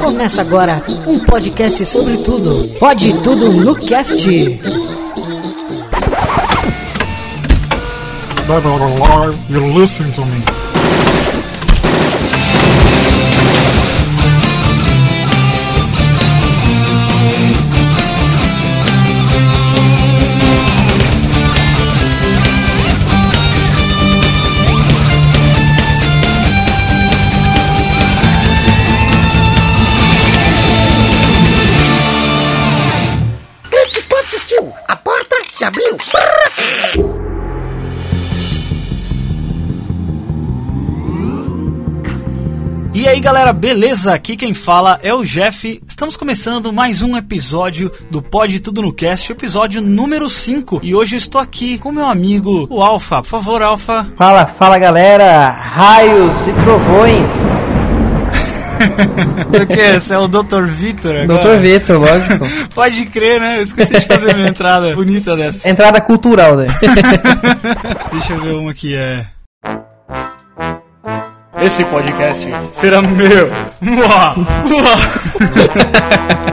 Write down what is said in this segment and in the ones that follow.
Começa agora um podcast sobre tudo. Pode tudo no cast. To me. E aí galera, beleza? Aqui quem fala é o Jeff. Estamos começando mais um episódio do Pode Tudo no Cast, episódio número 5. E hoje estou aqui com meu amigo, o Alfa. Por favor, Alfa. Fala, fala galera, raios e trovões. O que? Esse é o Dr. Vitor agora? Doutor Vitor, lógico. Pode crer, né? Eu esqueci de fazer minha entrada bonita dessa. Entrada cultural, né? Deixa eu ver uma que é. Esse podcast será meu. Uá, uá.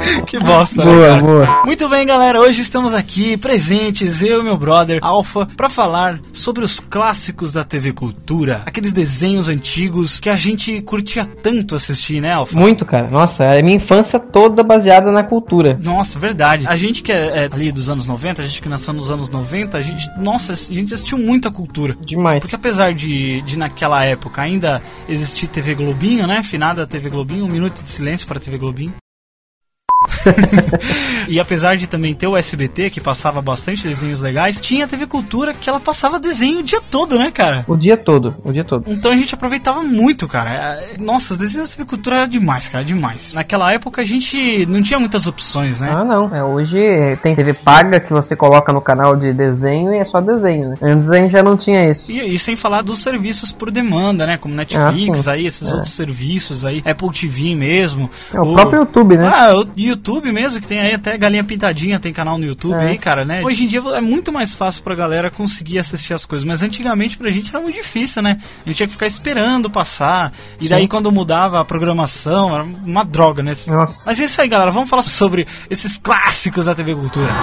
que bosta, né, boa, cara? boa. Muito bem, galera. Hoje estamos aqui presentes, eu e meu brother Alfa, para falar sobre os clássicos da TV Cultura, aqueles desenhos antigos que a gente curtia tanto assistir, né, Alfa? Muito, cara. Nossa, é a minha infância toda baseada na cultura. Nossa, verdade. A gente que é, é ali dos anos 90, a gente que nasceu nos anos 90, a gente, nossa, a gente assistiu muita cultura. Demais. Porque apesar de, de naquela época ainda existir TV Globinho, né? Finada TV Globinho, um minuto de silêncio para TV Globinho. e apesar de também ter o SBT, que passava bastante desenhos legais, tinha a TV Cultura que ela passava desenho o dia todo, né, cara? O dia todo, o dia todo. Então a gente aproveitava muito, cara. É, Nossa, os desenhos da TV Cultura era demais, cara, demais. Naquela época a gente não tinha muitas opções, né? Ah, não. É, hoje tem TV paga que você coloca no canal de desenho e é só desenho, né? Antes a gente já não tinha isso. E, e sem falar dos serviços por demanda, né? Como Netflix, Ah, aí, esses É. outros serviços aí, Apple TV mesmo. É o próprio YouTube, né? Ah, o YouTube mesmo, que tem aí até Galinha Pintadinha, tem canal no YouTube É. aí, cara, né? Hoje em dia é muito mais fácil pra galera conseguir assistir as coisas, mas antigamente pra gente era muito difícil, né? A gente tinha que ficar esperando passar, e daí quando mudava a programação, era uma droga, né? Nossa. Mas é isso aí, galera, vamos falar sobre esses clássicos da TV Cultura.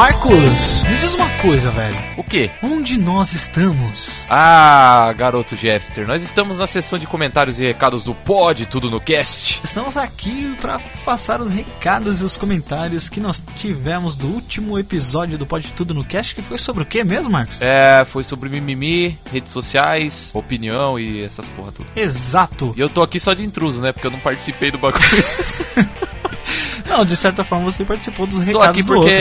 Marcos, diz uma coisa, velho. O quê? Onde nós estamos? Ah, garoto Jeffter, nós estamos na sessão de comentários e recados do Pod Tudo no Cast. Estamos aqui para passar os recados e os comentários que nós tivemos do último episódio do Pode Tudo no Cast, que foi sobre o que mesmo, Marcos? É, foi sobre mimimi, redes sociais, opinião e essas porra tudo. Exato. E eu tô aqui só de intruso, né? Porque eu não participei do bagulho. Não, de certa forma você participou dos recados do outro.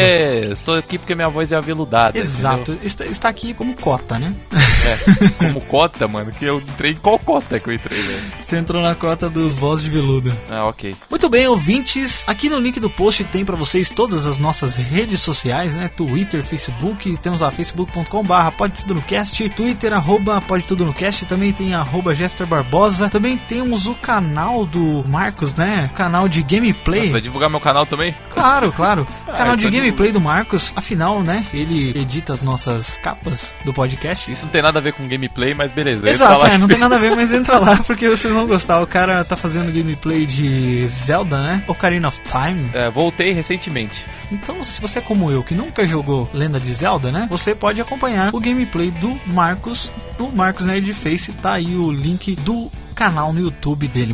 Estou aqui porque minha voz é aveludada. Exato. Está, está aqui como cota, né? É, como cota, mano, que eu entrei em qual cota que eu entrei, velho? Você entrou na cota dos voz de veludo. Ah, ok. Muito bem, ouvintes. Aqui no link do post tem pra vocês todas as nossas redes sociais, né? Twitter, Facebook, temos lá facebook.com/barra pode tudo no cast, Twitter arroba pode tudo no cast, também tem arroba Jeffter Barbosa, também temos o canal do Marcos, né? Canal de gameplay. Você vai divulgar meu canal também? Claro, claro. Canal de então gameplay do Marcos, afinal, né? Ele edita as nossas capas do podcast. Isso não tem nada a ver com gameplay, mas beleza. Exato, é, não tem nada a ver, mas entra lá porque vocês vão gostar. O cara tá fazendo gameplay de Zelda, né? Ocarina of Time. É, voltei recentemente. Então, se você é como eu, que nunca jogou Lenda de Zelda, né? Você pode acompanhar o gameplay do Marcos, do Marcos Nerd Face. Tá aí o link do canal no YouTube dele.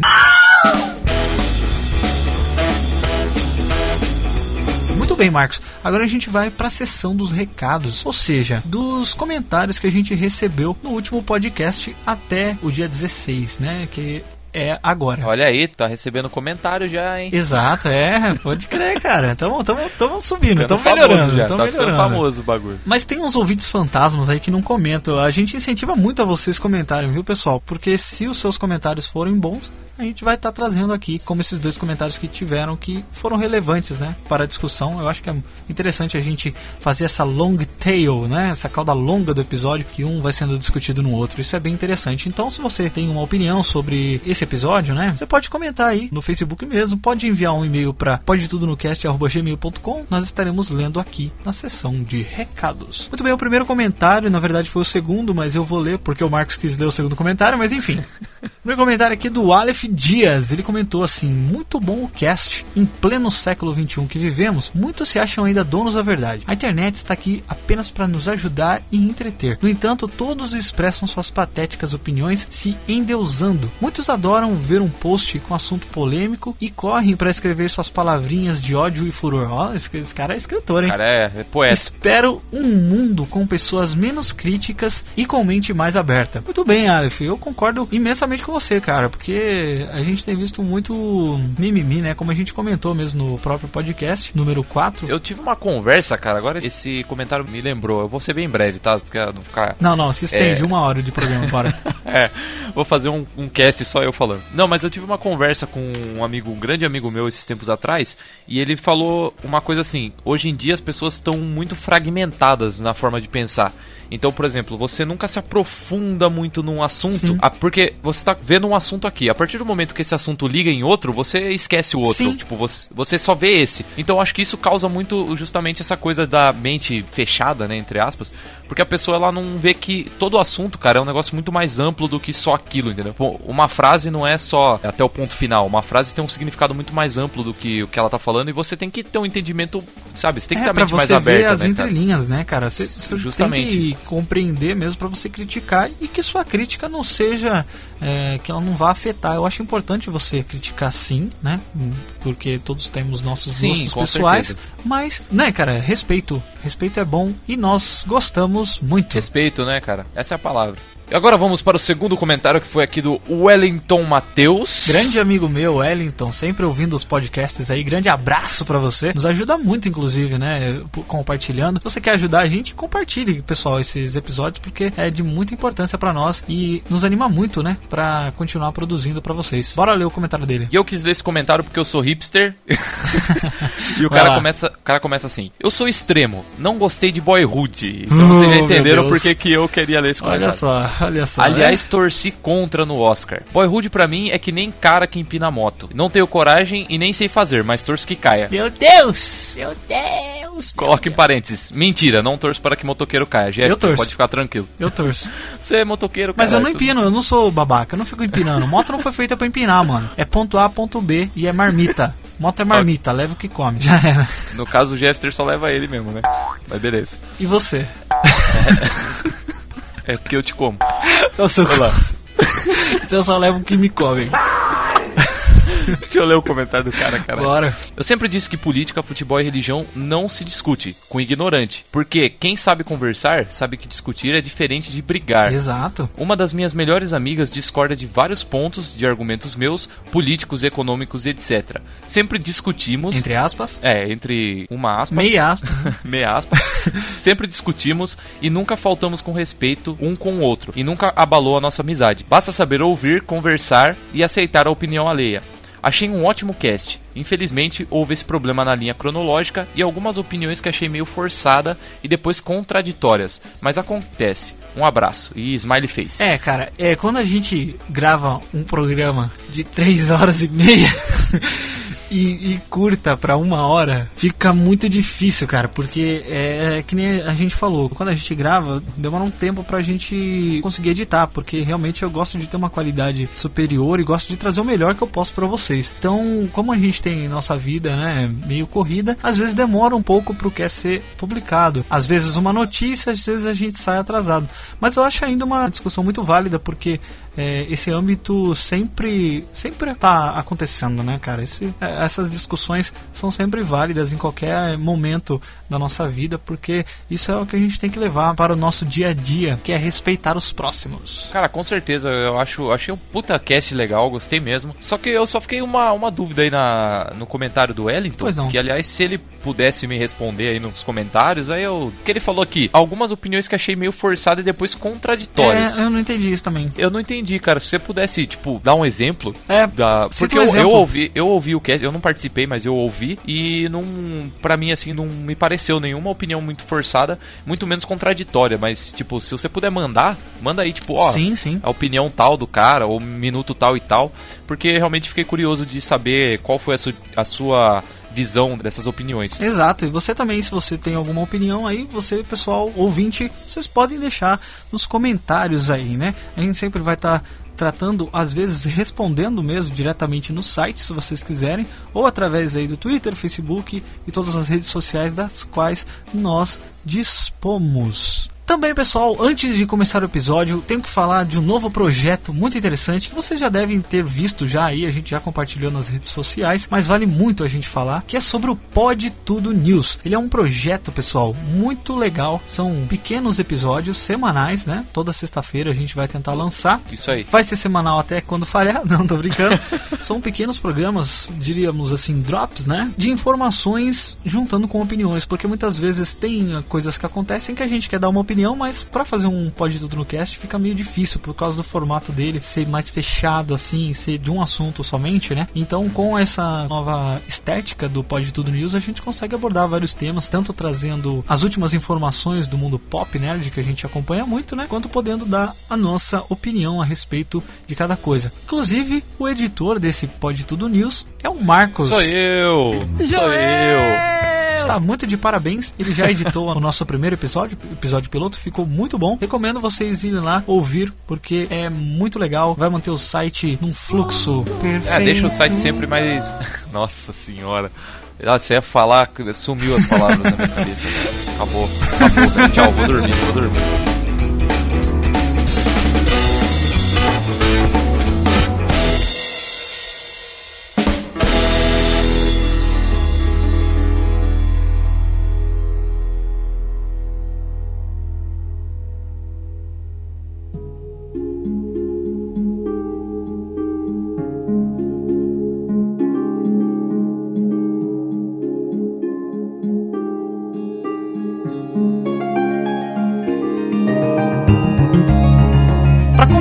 Muito bem, Marcos. Agora a gente vai para a sessão dos recados, ou seja, dos comentários que a gente recebeu no último podcast até o dia 16, né? Que é agora. Olha aí, tá recebendo comentário já, hein? Exato, é, pode crer, cara. Tamo, tamo, tamo subindo, tamo melhorando, já, tamo tá melhorando. famoso o bagulho. Mas tem uns ouvintes fantasmas aí que não comentam. A gente incentiva muito a vocês comentarem, viu, pessoal? Porque se os seus comentários forem bons, a gente vai estar trazendo aqui, como esses dois comentários que tiveram que foram relevantes, né, para a discussão. Eu acho que é interessante a gente fazer essa long tail, né, essa cauda longa do episódio, que um vai sendo discutido no outro. Isso é bem interessante. Então, se você tem uma opinião sobre esse episódio, né, você pode comentar aí no Facebook mesmo, pode enviar um e-mail para podetudonocast@gmail.com. Nós estaremos lendo aqui na seção de recados. Muito bem, o primeiro comentário, na verdade foi o segundo, mas eu vou ler porque o Marcos quis ler o segundo comentário, mas enfim. o meu comentário aqui do Aleph Dias, ele comentou assim: "Muito bom o cast. Em pleno século 21 que vivemos, muitos se acham ainda donos da verdade. A internet está aqui apenas para nos ajudar e entreter. No entanto, todos expressam suas patéticas opiniões se endeusando. Muitos adoram ver um post com assunto polêmico e correm para escrever suas palavrinhas de ódio e furor. Ó, esse, esse cara é escritor, hein? Cara, é, é poeta. Espero um mundo com pessoas menos críticas e com mente mais aberta. Muito bem, Aleph, eu concordo imensamente com você, cara, porque a gente tem visto muito mimimi, né? Como a gente comentou mesmo no próprio podcast, número 4. Eu tive uma conversa, cara, agora esse comentário me lembrou. Eu vou ser bem breve, tá? Pra não ficar. Não, não, se estende É. uma hora de programa, bora. É, vou fazer um, um cast só eu falando. Não, mas eu tive uma conversa com um amigo, um grande amigo meu esses tempos atrás, e ele falou uma coisa assim: hoje em dia as pessoas estão muito fragmentadas na forma de pensar. Então, por exemplo, você nunca se aprofunda muito num assunto, Sim. ah, porque você tá vendo um assunto aqui. A partir do momento que esse assunto liga em outro, você esquece o outro. Sim. Tipo, você, você só vê esse. Então, eu acho que isso causa muito justamente essa coisa da mente fechada, né, entre aspas, porque a pessoa ela não vê que todo assunto, cara, é um negócio muito mais amplo do que só aquilo, entendeu? Uma frase não é só até o ponto final. Uma frase tem um significado muito mais amplo do que o que ela tá falando e você tem que ter um entendimento, sabe? Você tem que é ter a mente mais você ver aberta, as né, cara? entrelinhas, né, cara? Você você tem Justamente. Compreender mesmo pra você criticar e que sua crítica não seja é, que ela não vá afetar. Eu acho importante você criticar sim, né? Porque todos temos nossos Sim, gostos pessoais, certeza. mas, né, cara, respeito, respeito é bom e nós gostamos muito. Respeito, né, cara? Essa é a palavra. Agora vamos para o segundo comentário que foi aqui do Wellington Matheus. Grande amigo meu, Wellington, sempre ouvindo os podcasts aí. Grande abraço pra você. Nos ajuda muito, inclusive, né? Compartilhando. Se você quer ajudar a gente, compartilhe, pessoal, esses episódios, porque é de muita importância pra nós e nos anima muito, né? Pra continuar produzindo pra vocês. Bora ler o comentário dele. E eu quis ler esse comentário porque eu sou hipster. e o Vai cara lá. começa, o cara começa assim: Eu sou extremo, não gostei de Boyhood. Então Oh, vocês já meu entenderam por que eu queria ler esse Olha comentário. só, olha só. Aliás, torci contra no Oscar. Boyhood pra mim é que nem cara que empina moto. Não tenho coragem e nem sei fazer, mas torço que caia. Meu Deus! Meu Deus! Coloca em parênteses. Mentira, não torço para que motoqueiro caia. Jeff, Eu torço. pode ficar tranquilo. eu torço. Você é motoqueiro, Mas eu não empino, eu não sou babaca, eu não fico empinando. Moto não foi feita pra empinar, mano. É ponto A, ponto B e é marmita. Moto é marmita, leva o que come. Já era. No caso, o Jeffter só leva ele mesmo, né? Mas beleza. E você? É porque eu te como. Então, seu... então eu só levo o que me come. Deixa eu ler o comentário do cara, cara. Bora. Eu sempre disse que política, futebol e religião não se discute com ignorante. Porque quem sabe conversar sabe que discutir é diferente de brigar. Exato. Uma das minhas melhores amigas discorda de vários pontos de argumentos meus, políticos, econômicos e etc. Sempre discutimos. Entre aspas. É, entre uma aspa. Meia aspas. meia aspa. Sempre discutimos e nunca faltamos com respeito um com o outro. E nunca abalou a nossa amizade. Basta saber ouvir, conversar e aceitar a opinião alheia. Achei um ótimo cast. Infelizmente, houve esse problema na linha cronológica e algumas opiniões que achei meio forçada e depois contraditórias. Mas acontece. Um abraço e smiley face. É, cara, é quando a gente grava um programa de 3 horas e meia e, e curta pra uma hora, fica muito difícil, cara, porque é, que nem a gente falou, quando a gente grava, demora um tempo pra gente conseguir editar, porque realmente eu gosto de ter uma qualidade superior e gosto de trazer o melhor que eu posso pra vocês. Então, como a gente tem nossa vida, né, meio corrida, às vezes demora um pouco pro que é ser publicado. Às vezes uma notícia, às vezes a gente sai atrasado. Mas eu acho ainda uma discussão muito válida, porque é, esse âmbito sempre sempre tá acontecendo, né, cara? Esse, é, essas discussões são sempre válidas em qualquer momento da nossa vida, porque isso é o que a gente tem que levar para o nosso dia a dia, que é respeitar os próximos. Cara, com certeza, eu acho, achei um puta cast legal, gostei mesmo. Só que eu só fiquei uma, uma dúvida aí na, no comentário do Wellington. Pois não. Que aliás, se ele pudesse me responder aí nos comentários. Aí eu. O que ele falou aqui? Algumas opiniões que achei meio forçadas e depois contraditórias. É, eu não entendi isso também. Eu não entendi, cara. Se você pudesse, tipo, dar um exemplo. É, da... Porque um eu, eu exemplo. ouvi, eu ouvi o cast, eu não participei, mas eu ouvi e não, para mim assim, não me pareceu nenhuma opinião muito forçada, muito menos contraditória, mas tipo, se você puder mandar, manda aí tipo, ó, Sim, sim. a opinião tal do cara ou minuto tal e tal, porque realmente fiquei curioso de saber qual foi a, su- a sua visão dessas opiniões. Exato, e você também, se você tem alguma opinião aí, você, pessoal, ouvinte, vocês podem deixar nos comentários aí, né? A gente sempre vai estar tratando, às vezes respondendo mesmo diretamente no site, se vocês quiserem, ou através aí do Twitter, Facebook e todas as redes sociais das quais nós dispomos. Também, pessoal, antes de começar o episódio, tenho que falar de um novo projeto muito interessante que vocês já devem ter visto já aí, a gente já compartilhou nas redes sociais, mas vale muito a gente falar, que é sobre o Pod Tudo News. Ele é um projeto, pessoal, muito legal. São pequenos episódios semanais, né? Toda sexta-feira a gente vai tentar lançar. Isso aí. Vai ser semanal até quando falhar, não tô brincando. São pequenos programas, diríamos assim, drops, né? De informações juntando com opiniões, porque muitas vezes tem coisas que acontecem que a gente quer dar uma opinião, mas pra fazer um Pode Tudo no Cast fica meio difícil por causa do formato dele ser mais fechado assim, ser de um assunto somente, né? Então, com essa nova estética do Pode Tudo News, a gente consegue abordar vários temas, tanto trazendo as últimas informações do mundo pop nerd que a gente acompanha muito, né? Quanto podendo dar a nossa opinião a respeito de cada coisa. Inclusive, o editor desse Pode Tudo News é o Marcos. Sou eu! Sou eu! Está muito de parabéns. Ele já editou o nosso primeiro episódio, episódio piloto, ficou muito bom. Recomendo vocês irem lá ouvir, porque é muito legal. Vai manter o site num fluxo perfeito. É, deixa o site sempre mais. Nossa senhora. Ah, você ia falar, sumiu as palavras na minha cabeça. Acabou. Acabou. Tchau, vou dormir, vou dormir.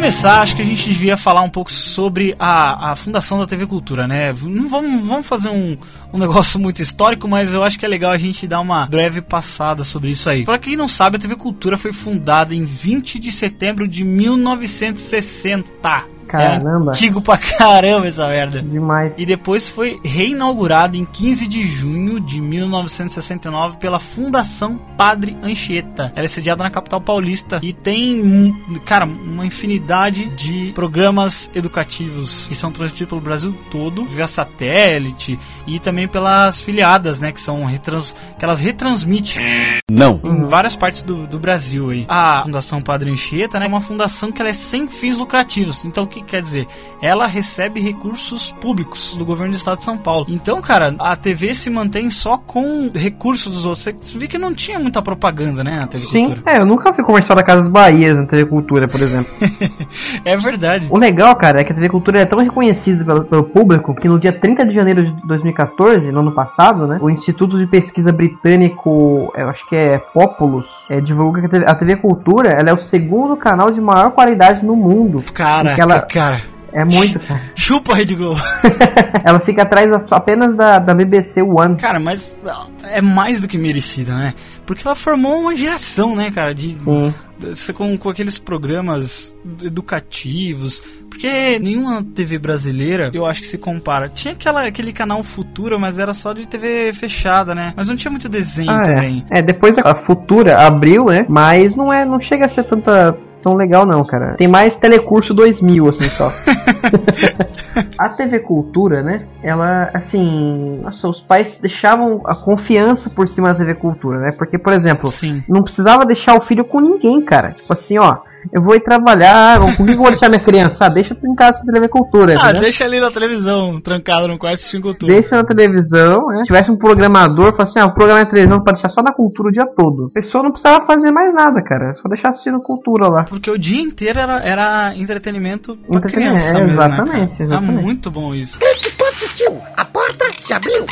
Começar, acho que a gente devia falar um pouco sobre a, a fundação da TV Cultura, né? Não vamos, vamos fazer um, um negócio muito histórico, mas eu acho que é legal a gente dar uma breve passada sobre isso aí. Pra quem não sabe, a TV Cultura foi fundada em 20 de setembro de 1960. Caramba. É antigo pra caramba essa merda. Demais. E depois foi reinaugurada em 15 de junho de 1969 pela Fundação Padre Anchieta. Ela é sediada na capital paulista e tem, um, cara, uma infinidade de programas educativos que são transmitidos pelo Brasil todo, via satélite e também pelas filiadas, né, que são retrans, que elas retransmitem em várias partes do, do Brasil aí. A Fundação Padre Anchieta né, é uma fundação que ela é sem fins lucrativos. Então o que quer dizer? Ela recebe recursos públicos do governo do estado de São Paulo. Então, cara, a TV se mantém só com recursos dos outros. Você viu que não tinha muita propaganda, né, na TV Sim, Cultura. é, eu nunca vi comercial da Casas Bahias na TV Cultura, por exemplo. é verdade. O legal, cara, é que a TV Cultura é tão reconhecida pelo, pelo público que no dia 30 de janeiro de 2014, no ano passado, né, o Instituto de Pesquisa Britânico, eu acho que é Populus, é, divulga que a TV, a TV Cultura ela é o segundo canal de maior qualidade no mundo. Cara, ela cara. é muito, cara. Chupa a Rede Globo. ela fica atrás apenas da, da BBC One. Cara, mas é mais do que merecida, né? Porque ela formou uma geração, né, cara, de Sim. Com, com aqueles programas educativos. Porque nenhuma TV brasileira, eu acho que se compara. Tinha aquela, aquele canal Futura, mas era só de TV fechada, né? Mas não tinha muito desenho Ah, também. é. é, depois a Futura abriu, né? Mas não é, não chega a ser tanta tão legal não, cara. Tem mais Telecurso 2000 assim só. a TV Cultura, né? Ela, assim, nossa, os pais deixavam a confiança por cima da TV Cultura, né? Porque, por exemplo, Sim. não precisava deixar o filho com ninguém, cara. Tipo assim, ó, eu vou ir trabalhar, quem eu vou deixar minha criança? Ah, deixa em casa com a TV Cultura, Ah, entendeu? deixa ali na televisão, trancado no quarto assistindo cultura. Deixa na televisão, né? Se tivesse um programador, fala assim, ah, o programa na televisão pra deixar só na cultura o dia todo. A pessoa não precisava fazer mais nada, cara. Só deixar assistindo cultura lá. Porque o dia inteiro era, era entretenimento pra Entretenimento, criança é, mesmo, né, exatamente, cara? exatamente. É muito bom isso. Quem que tu assistiu? A porta se abriu.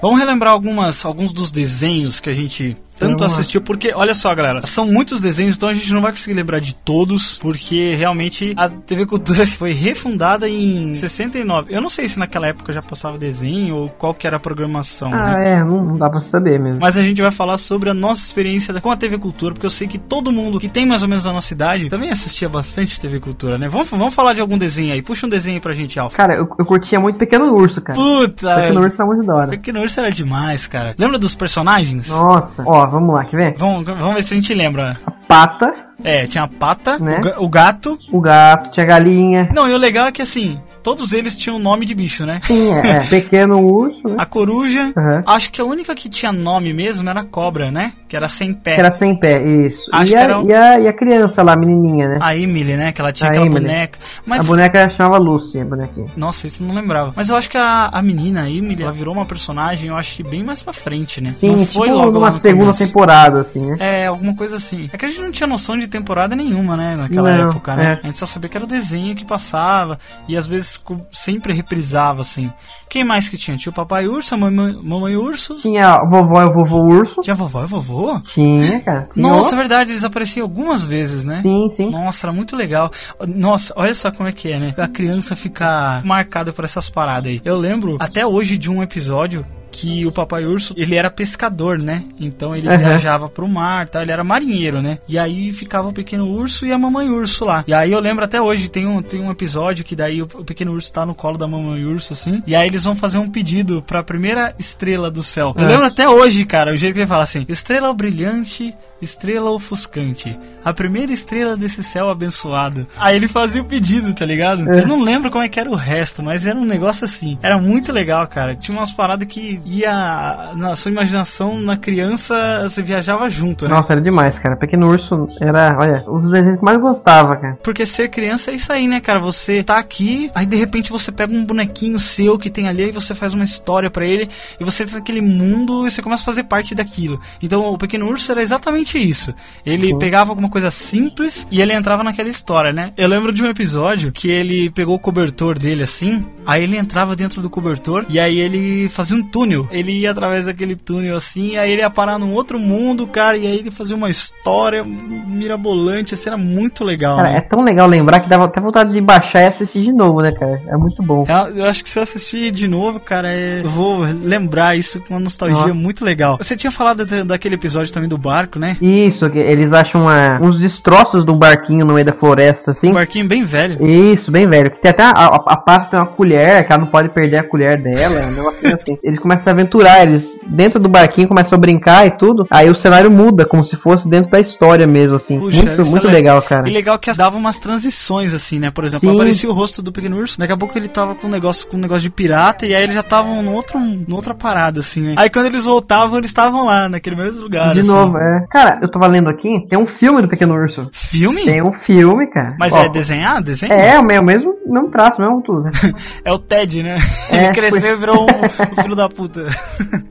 Vamos relembrar algumas, alguns dos desenhos que a gente tanto assistiu, porque, olha só, galera, são muitos desenhos, então a gente não vai conseguir lembrar de todos, porque realmente a TV Cultura foi refundada em 69. Eu não sei se naquela época já passava desenho ou qual que era a programação, né? Ah, é, não, dá pra saber mesmo. Mas a gente vai falar sobre a nossa experiência com a TV Cultura, porque eu sei que todo mundo que tem mais ou menos a nossa idade também assistia bastante TV Cultura, né? Vamos, vamos falar de algum desenho aí. Puxa um desenho aí pra gente, Alfa. Cara, eu, eu curtia muito Pequeno Urso, cara. Puta! Pequeno Urso tá muito da hora. Pequeno Urso era demais, cara. Lembra dos personagens? Nossa. Ó, vamos lá, quer ver? Vamos, vamos ver se a gente lembra. Pata, É, tinha a pata, Né? o, ga- o gato. o gato, tinha a galinha. Não, e o legal é que assim, todos eles tinham nome de bicho, né? Sim, é, é. Pequeno Urso, né? A coruja, Aham. acho que a única que tinha nome mesmo era a cobra, né? Que era sem pé. Que era sem pé, isso. Acho e, que a, era um- e, a, e a criança lá, a menininha, né? A Emily, né? Que ela tinha A aquela Emily. boneca. Mas, A boneca chamava Lucy, a bonequinha. nossa, isso eu não lembrava. Mas eu acho que a, a menina, a Emily, ela virou uma personagem, eu acho que bem mais pra frente, né? Sim, não tipo foi logo lá numa no segunda começo. temporada, assim, né? É, alguma coisa assim. É que a gente não tinha noção de temporada nenhuma, né? Naquela Não, época, né? é. A gente só sabia que era o desenho que passava e às vezes co- sempre reprisava, assim. Quem mais que tinha? Tinha o Papai Urso, a Mamãe, mamãe Urso. Tinha a vovó e o vovô urso. Tinha a vovó e vovô? Tinha, cara. Tinha Nossa, é verdade, eles apareciam algumas vezes, né? Sim, sim. Nossa, era muito legal. Nossa, olha só como é que é, né? A criança ficar marcada por essas paradas aí. Eu lembro até hoje de um episódio que o papai urso, ele era pescador, né? Então ele Aham. viajava pro mar, tá? Ele era marinheiro, né? E aí ficava o pequeno urso e a mamãe urso lá. E aí eu lembro até hoje, tem um, tem um episódio que daí o, o pequeno urso tá no colo da mamãe urso, assim. E aí eles vão fazer um pedido pra primeira estrela do céu. Eu É. lembro até hoje, cara, o jeito que ele fala assim: estrela brilhante, estrela ofuscante, a primeira estrela desse céu abençoado. Aí ele fazia o pedido, tá ligado? Eu não lembro como é que era o resto, mas era um negócio assim. Era muito legal, cara. Tinha umas paradas que ia na sua imaginação, na criança, você viajava junto, né? Nossa, era demais, cara. Pequeno Urso era, olha, um dos desenhos que mais gostava, cara. Porque ser criança é isso aí, né, cara? Você tá aqui, aí de repente você pega um bonequinho seu que tem ali e você faz uma história pra ele e você entra naquele mundo e você começa a fazer parte daquilo. Então o Pequeno Urso era exatamente isso. Ele pegava alguma coisa simples e ele entrava naquela história, né? Eu lembro de um episódio que ele pegou o cobertor dele assim, aí ele entrava dentro do cobertor e aí ele fazia um túnel. Ele ia através daquele túnel assim, aí ele ia parar num outro mundo, cara, e aí ele fazia uma história mirabolante, assim, era muito legal, Cara, né? é tão legal lembrar que dava até vontade de baixar e assistir de novo, né, cara? É muito bom. É, Eu acho que se eu assistir de novo, cara, é- eu vou lembrar isso com uma nostalgia Ó. muito legal. Você tinha falado da- daquele episódio também do barco, né? Isso, que eles acham uma- uns destroços de um barquinho no meio da floresta, assim. Um barquinho bem velho. Isso, bem velho. Que tem até a, a, a Pata tem uma colher, que ela não pode perder a colher dela, um negocinho assim. Eles começam a se aventurar, eles dentro do barquinho começam a brincar e tudo. Aí o cenário muda, como se fosse dentro da história mesmo, assim. Puxa, muito muito é le- legal, cara. E legal que dava umas transições, assim, né? Por exemplo, Sim. aparecia o rosto do pequeno urso, daqui a pouco ele tava com um negócio, com um negócio de pirata, e aí eles já estavam no outro, no outra parada, assim, né? Aí quando eles voltavam, eles estavam lá, naquele mesmo lugar. De assim. novo, é. Cara, eu tava lendo aqui, tem um filme do Pequeno Urso. Filme? Tem um filme, cara. Mas Ó, é desenhar? Desenho? É, o mesmo, mesmo, traço, mesmo tudo. né? É o Ted, né? É, ele cresceu e virou um, um filho da puta.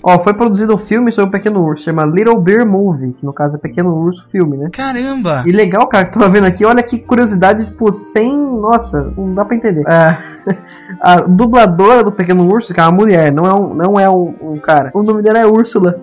Ó, foi produzido um filme sobre o Pequeno Urso, chama Little Bear Movie, que no caso é Pequeno Urso Filme, né? Caramba! E legal, cara, que tava vendo aqui, olha que curiosidade, tipo, sem. Nossa, não dá pra entender. Ah, a dubladora do Pequeno Urso, que é uma mulher, não é um, não é um, um cara. O nome dela é Úrsula.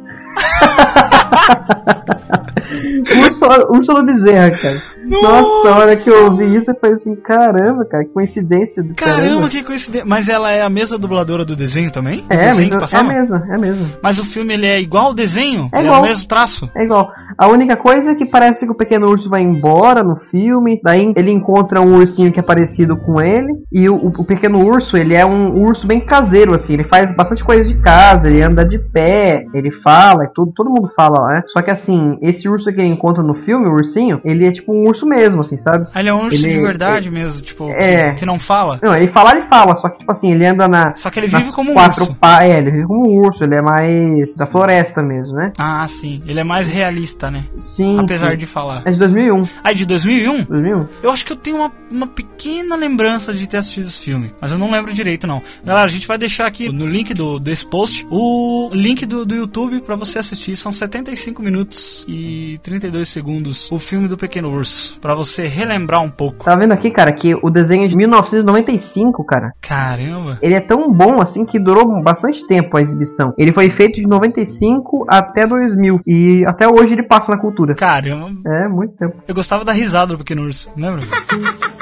Úrsula, Úrsula Bezerra, cara. Nossa, a hora que eu ouvi isso, eu falei assim, caramba, cara, que coincidência do Caramba, que coincidência. Mas ela é a mesma dubladora do desenho também? É, desenho que mesmo, é passava? mesmo, é mesmo. Mas o filme ele é igual ao desenho? É igual. o mesmo traço? É igual. A única coisa é que parece que o pequeno urso vai embora no filme. Daí ele encontra um ursinho que é parecido com ele. E o, o pequeno urso, ele é um urso bem caseiro, assim. Ele faz bastante coisa de casa. Ele anda de pé. Ele fala e tudo. Todo mundo fala, né? Só que assim, esse urso que ele encontra no filme, o ursinho, ele é tipo um urso mesmo, assim, sabe? Ah, Ele é um urso Ele- de verdade mesmo, tipo, É. que, não fala. Não, ele fala, ele fala. Só que tipo assim, ele anda na. Só que ele vive como um quatro urso. pa- É, ele vive como um urso. Ele é mais da floresta mesmo, né? Ah, sim. Ele é mais realista, né? Sim. Apesar sim. de falar. É de 2001. Ah, de 2001? 2001? Eu acho que eu tenho uma, uma pequena lembrança de ter assistido esse filme, mas eu não lembro direito não. Galera, a gente vai deixar aqui no link do, desse post o link do, do YouTube pra você assistir. São 75 minutos e e 32 segundos o filme do Pequeno Urso, pra você relembrar um pouco. Tá vendo aqui, cara, que o desenho é de 1995, cara. Caramba! Ele é tão bom assim que durou bastante tempo a exibição. Ele foi feito de 95 até 2000 e até hoje ele passa na cultura. Caramba! É, muito tempo. Eu gostava da risada do Pequeno Urso, lembra?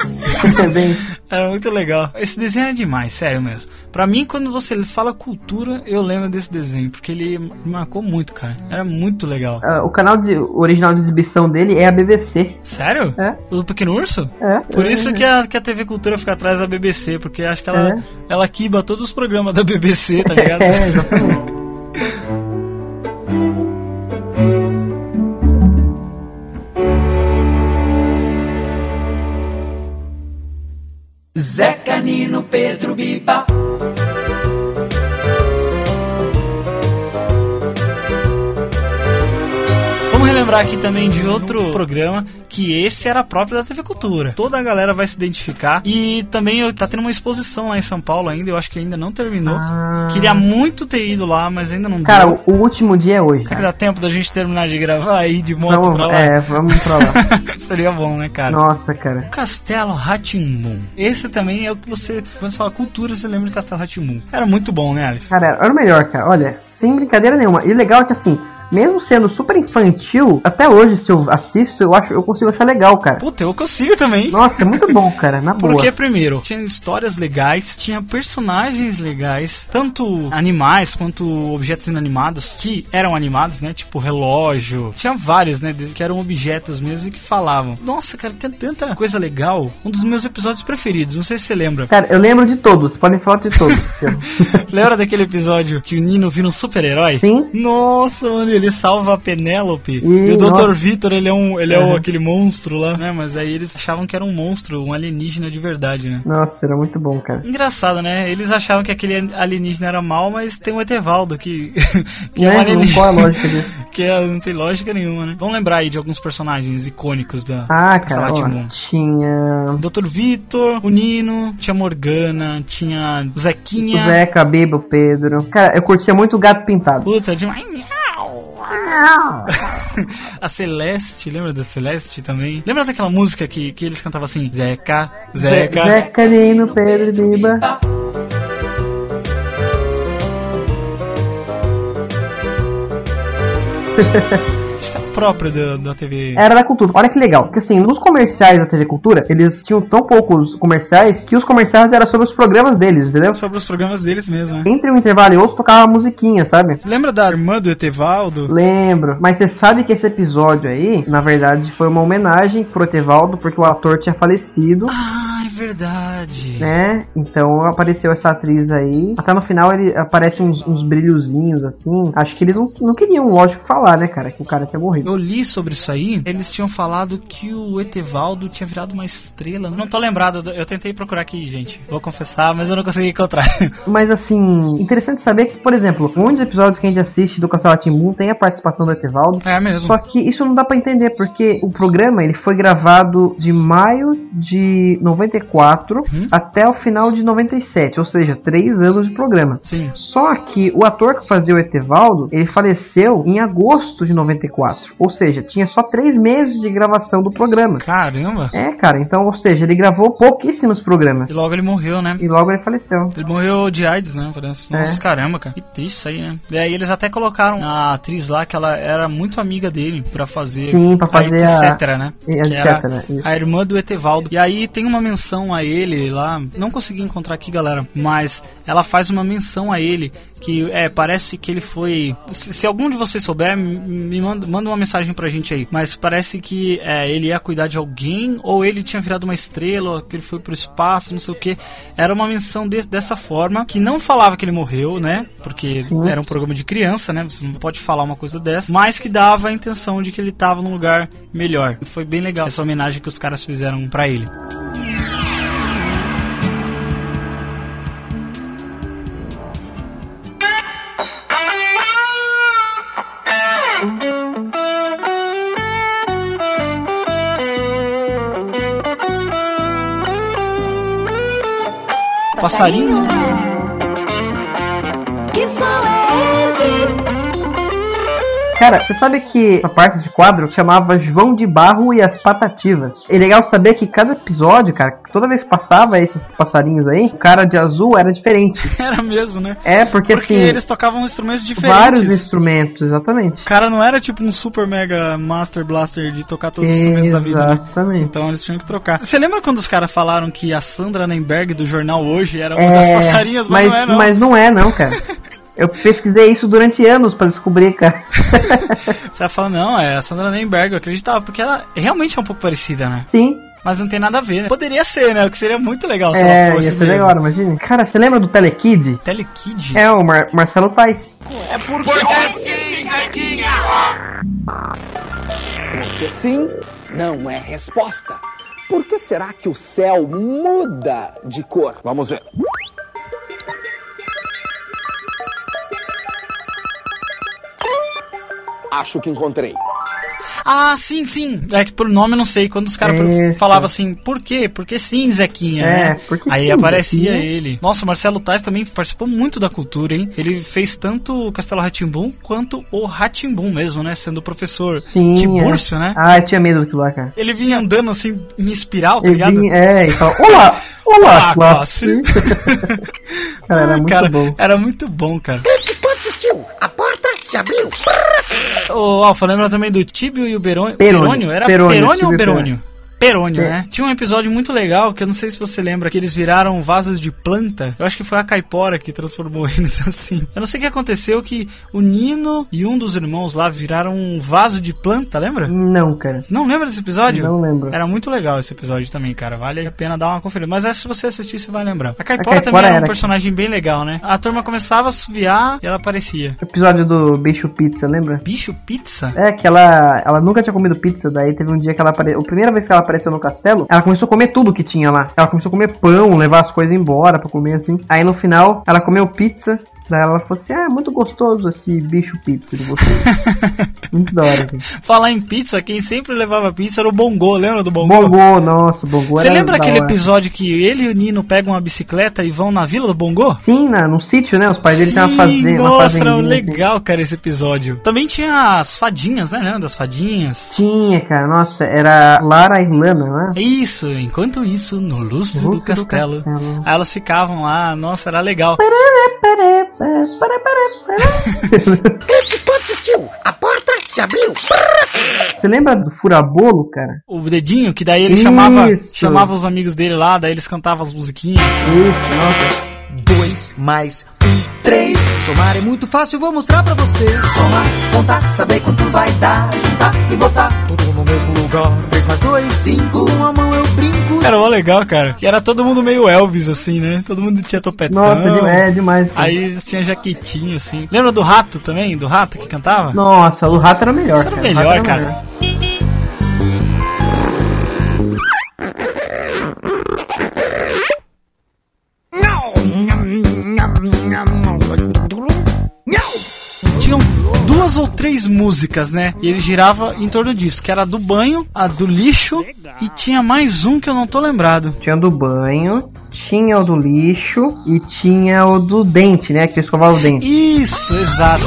É bem, Era muito legal. Esse desenho é demais, sério mesmo. Pra mim, quando você fala cultura, eu lembro desse desenho, porque ele marcou muito, cara. Era muito legal. Ah, o canal de, original de exibição dele é a BBC. Sério? É. O Pequeno Urso? É. Por isso que a, que a TV Cultura fica atrás da BBC, porque acho que ela, É. ela quiba todos os programas da BBC, tá ligado? É, exatamente. Zé Canino, Pedro Biba. Vamos relembrar aqui também de outro programa que esse era próprio da TV Cultura. Toda a galera vai se identificar. E também tá tendo uma exposição lá em São Paulo ainda, eu acho que ainda não terminou. Ah. Queria muito ter ido lá, mas ainda não Cara, deu. o, último dia é hoje. Será que dá tempo da gente terminar de gravar aí de moto Vamos, pra lá? é, vamos pra lá. Seria bom, né, cara? Nossa, cara. Castelo Ratimbum. Esse também é o que você, quando você fala cultura, você lembra de Castelo Ratimbum. Era muito bom, né, Alif? Cara, era o melhor, cara. Olha, sem brincadeira nenhuma. E o legal é que assim, mesmo sendo super infantil, até hoje, se eu assisto, eu acho, eu consigo achar legal, cara. Puta, eu consigo também. Nossa, é muito bom, cara, na boa. Porque, primeiro, tinha histórias legais, tinha personagens legais, tanto animais quanto objetos inanimados, que eram animados, né? Tipo relógio. Tinha vários, né? Que eram objetos mesmo e que falavam. Nossa, cara, tem tanta coisa legal. Um dos meus episódios preferidos, não sei se você lembra. Cara, eu lembro de todos, podem falar de todos. Lembra daquele episódio que o Nino vira um super-herói? Sim. Nossa, mano, ele salva a Penélope. Ih, e o Dr. Vitor, ele é um, ele é o, Uhum. aquele monstro lá, né? Mas aí eles achavam que era um monstro, um alienígena de verdade, né? Nossa, era muito bom, cara. Engraçado, né? Eles achavam que aquele alienígena era mal, mas tem o Etevaldo que, que é um Né? Não, alienígena. qual é a lógica disso? que é- não tem lógica nenhuma, né? Vamos lembrar aí de alguns personagens icônicos da Ah, cara, ó, tinha Dr. Vitor, o Nino, tinha Morgana, tinha o o Zequinha. Zeca, a Biba, o Pedro. Cara, eu curtia muito o Gato Pintado. Puta, A Celeste, lembra da Celeste também? Lembra daquela música que, que eles cantavam assim? Zeca, Zeca. Zeca, Nino, Pedro Biba. próprio da, da TV. Era da cultura. Olha que legal. Porque assim, nos comerciais da TV Cultura, eles tinham tão poucos comerciais que os comerciais eram sobre os programas deles, entendeu? Sobre os programas deles mesmo, né? Entre um intervalo e outro tocava uma musiquinha, sabe? Você lembra da irmã do Etevaldo? Lembro. Mas você sabe que esse episódio aí, na verdade, foi uma homenagem pro Etevaldo, porque o ator tinha falecido. Ah, verdade. Né? Então apareceu essa atriz aí. Até no final ele aparece uns, uns brilhozinhos assim. Acho que eles não, não queriam, lógico, falar, né, cara? Que o cara tinha morrido. Eu li sobre isso aí, eles tinham falado que o Etevaldo tinha virado uma estrela. Não tô lembrado, eu tentei procurar aqui, gente. Vou confessar, mas eu não consegui encontrar. Mas assim, interessante saber que, por exemplo, muitos episódios que a gente assiste do Castelo Timbu tem a participação do Etevaldo. É mesmo. Só que isso não dá pra entender, porque o programa ele foi gravado de maio de 94 Uhum. até o final de 97, ou seja, três anos de programa. Sim. Só que o ator que fazia o Etevaldo, ele faleceu em agosto de 94. Ou seja, tinha só três meses de gravação do programa. Caramba. É, cara, então, ou seja, ele gravou pouquíssimos programas. E logo ele morreu, né? E logo ele faleceu. Ele morreu de AIDS, né? Parece. É. Nossa, caramba, cara. Que triste isso aí, né? E aí eles até colocaram a atriz lá, que ela era muito amiga dele, pra fazer. Sim, pra fazer a- etc, né? e- etc, né? A irmã do Etevaldo. E aí tem uma menção a ele lá. Não consegui encontrar aqui, galera. Mas ela faz uma menção a ele. Que é, parece que ele foi. Se, se algum de vocês souber, me- manda, manda uma mensagem pra gente aí. Mas parece que é, ele ia cuidar de alguém, ou ele tinha virado uma estrela, ou que ele foi pro espaço, não sei o que. Era uma menção de- dessa forma, que não falava que ele morreu, né? Porque era um programa de criança, né? Você não pode falar uma coisa dessa. Mas que dava a intenção de que ele tava num lugar melhor. Foi bem legal essa homenagem que os caras fizeram pra ele. Passarinho? Que Cara, você sabe que a parte desse quadro chamava João de Barro e as Patativas. É legal saber que cada episódio, cara, toda vez que passava esses passarinhos aí, o cara de azul era diferente. Era mesmo, né? É, porque, Porque assim, eles tocavam instrumentos diferentes. vários instrumentos, exatamente. O cara não era tipo um super mega master blaster de tocar todos os instrumentos da vida, né? Exatamente. Então eles tinham que trocar. Você lembra quando os caras falaram que a Sandra Nemberg do jornal hoje era uma das passarinhas, mas, não é não. É, mas não é, não, cara. Eu pesquisei isso durante anos pra descobrir, cara. Você vai falar, não, é a Sandra Nemberg, eu acreditava, porque ela realmente é um pouco parecida, né? Sim. Mas não tem nada a ver, né? Poderia ser, né? O que seria muito legal se é, ela ia fosse ser mesmo. legal, imagina. Cara, você lembra do Telekid? Telekid? É, o Mar- Marcelo Tais. Porque sim não é resposta. Por que será que o céu muda de cor? Vamos ver. Acho que encontrei. Ah, sim, sim. É que por nome eu não sei. Quando os caras Isso. falavam assim, por quê? Porque sim, Zequinha, É, né? porque Aí sim, aparecia Zequinha. ele. Nossa, o Marcelo Tais também participou muito da cultura, hein? Ele fez tanto o Castelo Ratimbum quanto o Ratimbum mesmo, né? Sendo professor Sim. Tibúrcio, é. né? Ah, eu tinha medo daquilo lá, cara. Ele vinha andando assim em espiral, tá Eu ligado? vim- é, e falava, olá, olá, Ah, classe. cara, era Ah, muito cara, bom. Era muito bom, cara. Que pontos, tio? A porta se abriu. O Alfa, lembra também do Tibio e o Berônio? Perônio. Era Perônio, Perônio, ou Berônio? Perônio, É. né? Tinha um episódio muito legal que eu não sei se você lembra, que eles viraram vasos de planta. Eu acho que foi a Caipora que transformou eles assim. Eu não sei o que aconteceu, que o Nino e um dos irmãos lá viraram um vaso de planta, lembra? Não, cara. Não lembra desse episódio? Não lembro. Era muito legal esse episódio também, cara. Vale a pena dar uma conferida. Mas acho que se você assistir, você vai lembrar. A Caipora, Caipora também era um era- personagem bem legal, né? A turma começava a suviar e ela aparecia. Episódio do Bicho Pizza, lembra? Bicho pizza? É, que ela, ela nunca tinha comido pizza, daí teve um dia que ela apareceu. A primeira vez que ela apareceu no castelo, ela começou a comer tudo que tinha lá. Ela começou a comer pão, levar as coisas embora pra comer assim. Aí no final, ela comeu pizza. Daí ela falou assim: Ah, é muito gostoso esse bicho pizza de vocês. muito da hora. Falar em pizza, quem sempre levava pizza era o Bongo, lembra do Bongo? Bongo, nossa, Bongo Você lembra aquele hora. episódio que ele e o Nino pegam uma bicicleta e vão na vila do Bongo? Sim, na, no sítio, né? Os pais dele têm uma fazenda. Uma Nossa, fazendinha, assim. legal, cara, esse episódio. Também tinha as fadinhas, né? Lembra das fadinhas? Tinha, cara, nossa, era Lara Né? Isso, enquanto isso, no lustre Lustre do do castelo. castelo. Aí elas ficavam lá, nossa, era legal. A porta se abriu. Você lembra do Furabolo, cara? O dedinho, que daí ele Isso. chamava, chamava os amigos dele lá, daí eles cantavam as musiquinhas. Isso, nossa. Dois mais um, três. Somar é muito fácil, vou mostrar pra vocês. Somar, contar, saber quanto vai dar. Juntar e botar tudo no mesmo lugar. Três mais dois, cinco. Com a mão eu brinco. Era mó legal, cara. Que era todo mundo meio Elvis, assim, né? Todo mundo tinha topetão. Nossa, é de- é demais. cara. Aí eles tinham jaquetinha, assim. Lembra do rato também? Do rato que cantava? Nossa, o rato era melhor. Isso era o cara. melhor, rato era cara. melhor. Duas ou três músicas, né? E ele girava em torno disso, que era a do banho, a do lixo e tinha mais um que eu não tô lembrado. Tinha do banho, tinha o do lixo e tinha o do dente, né? Que escovava o dente. Isso, exato.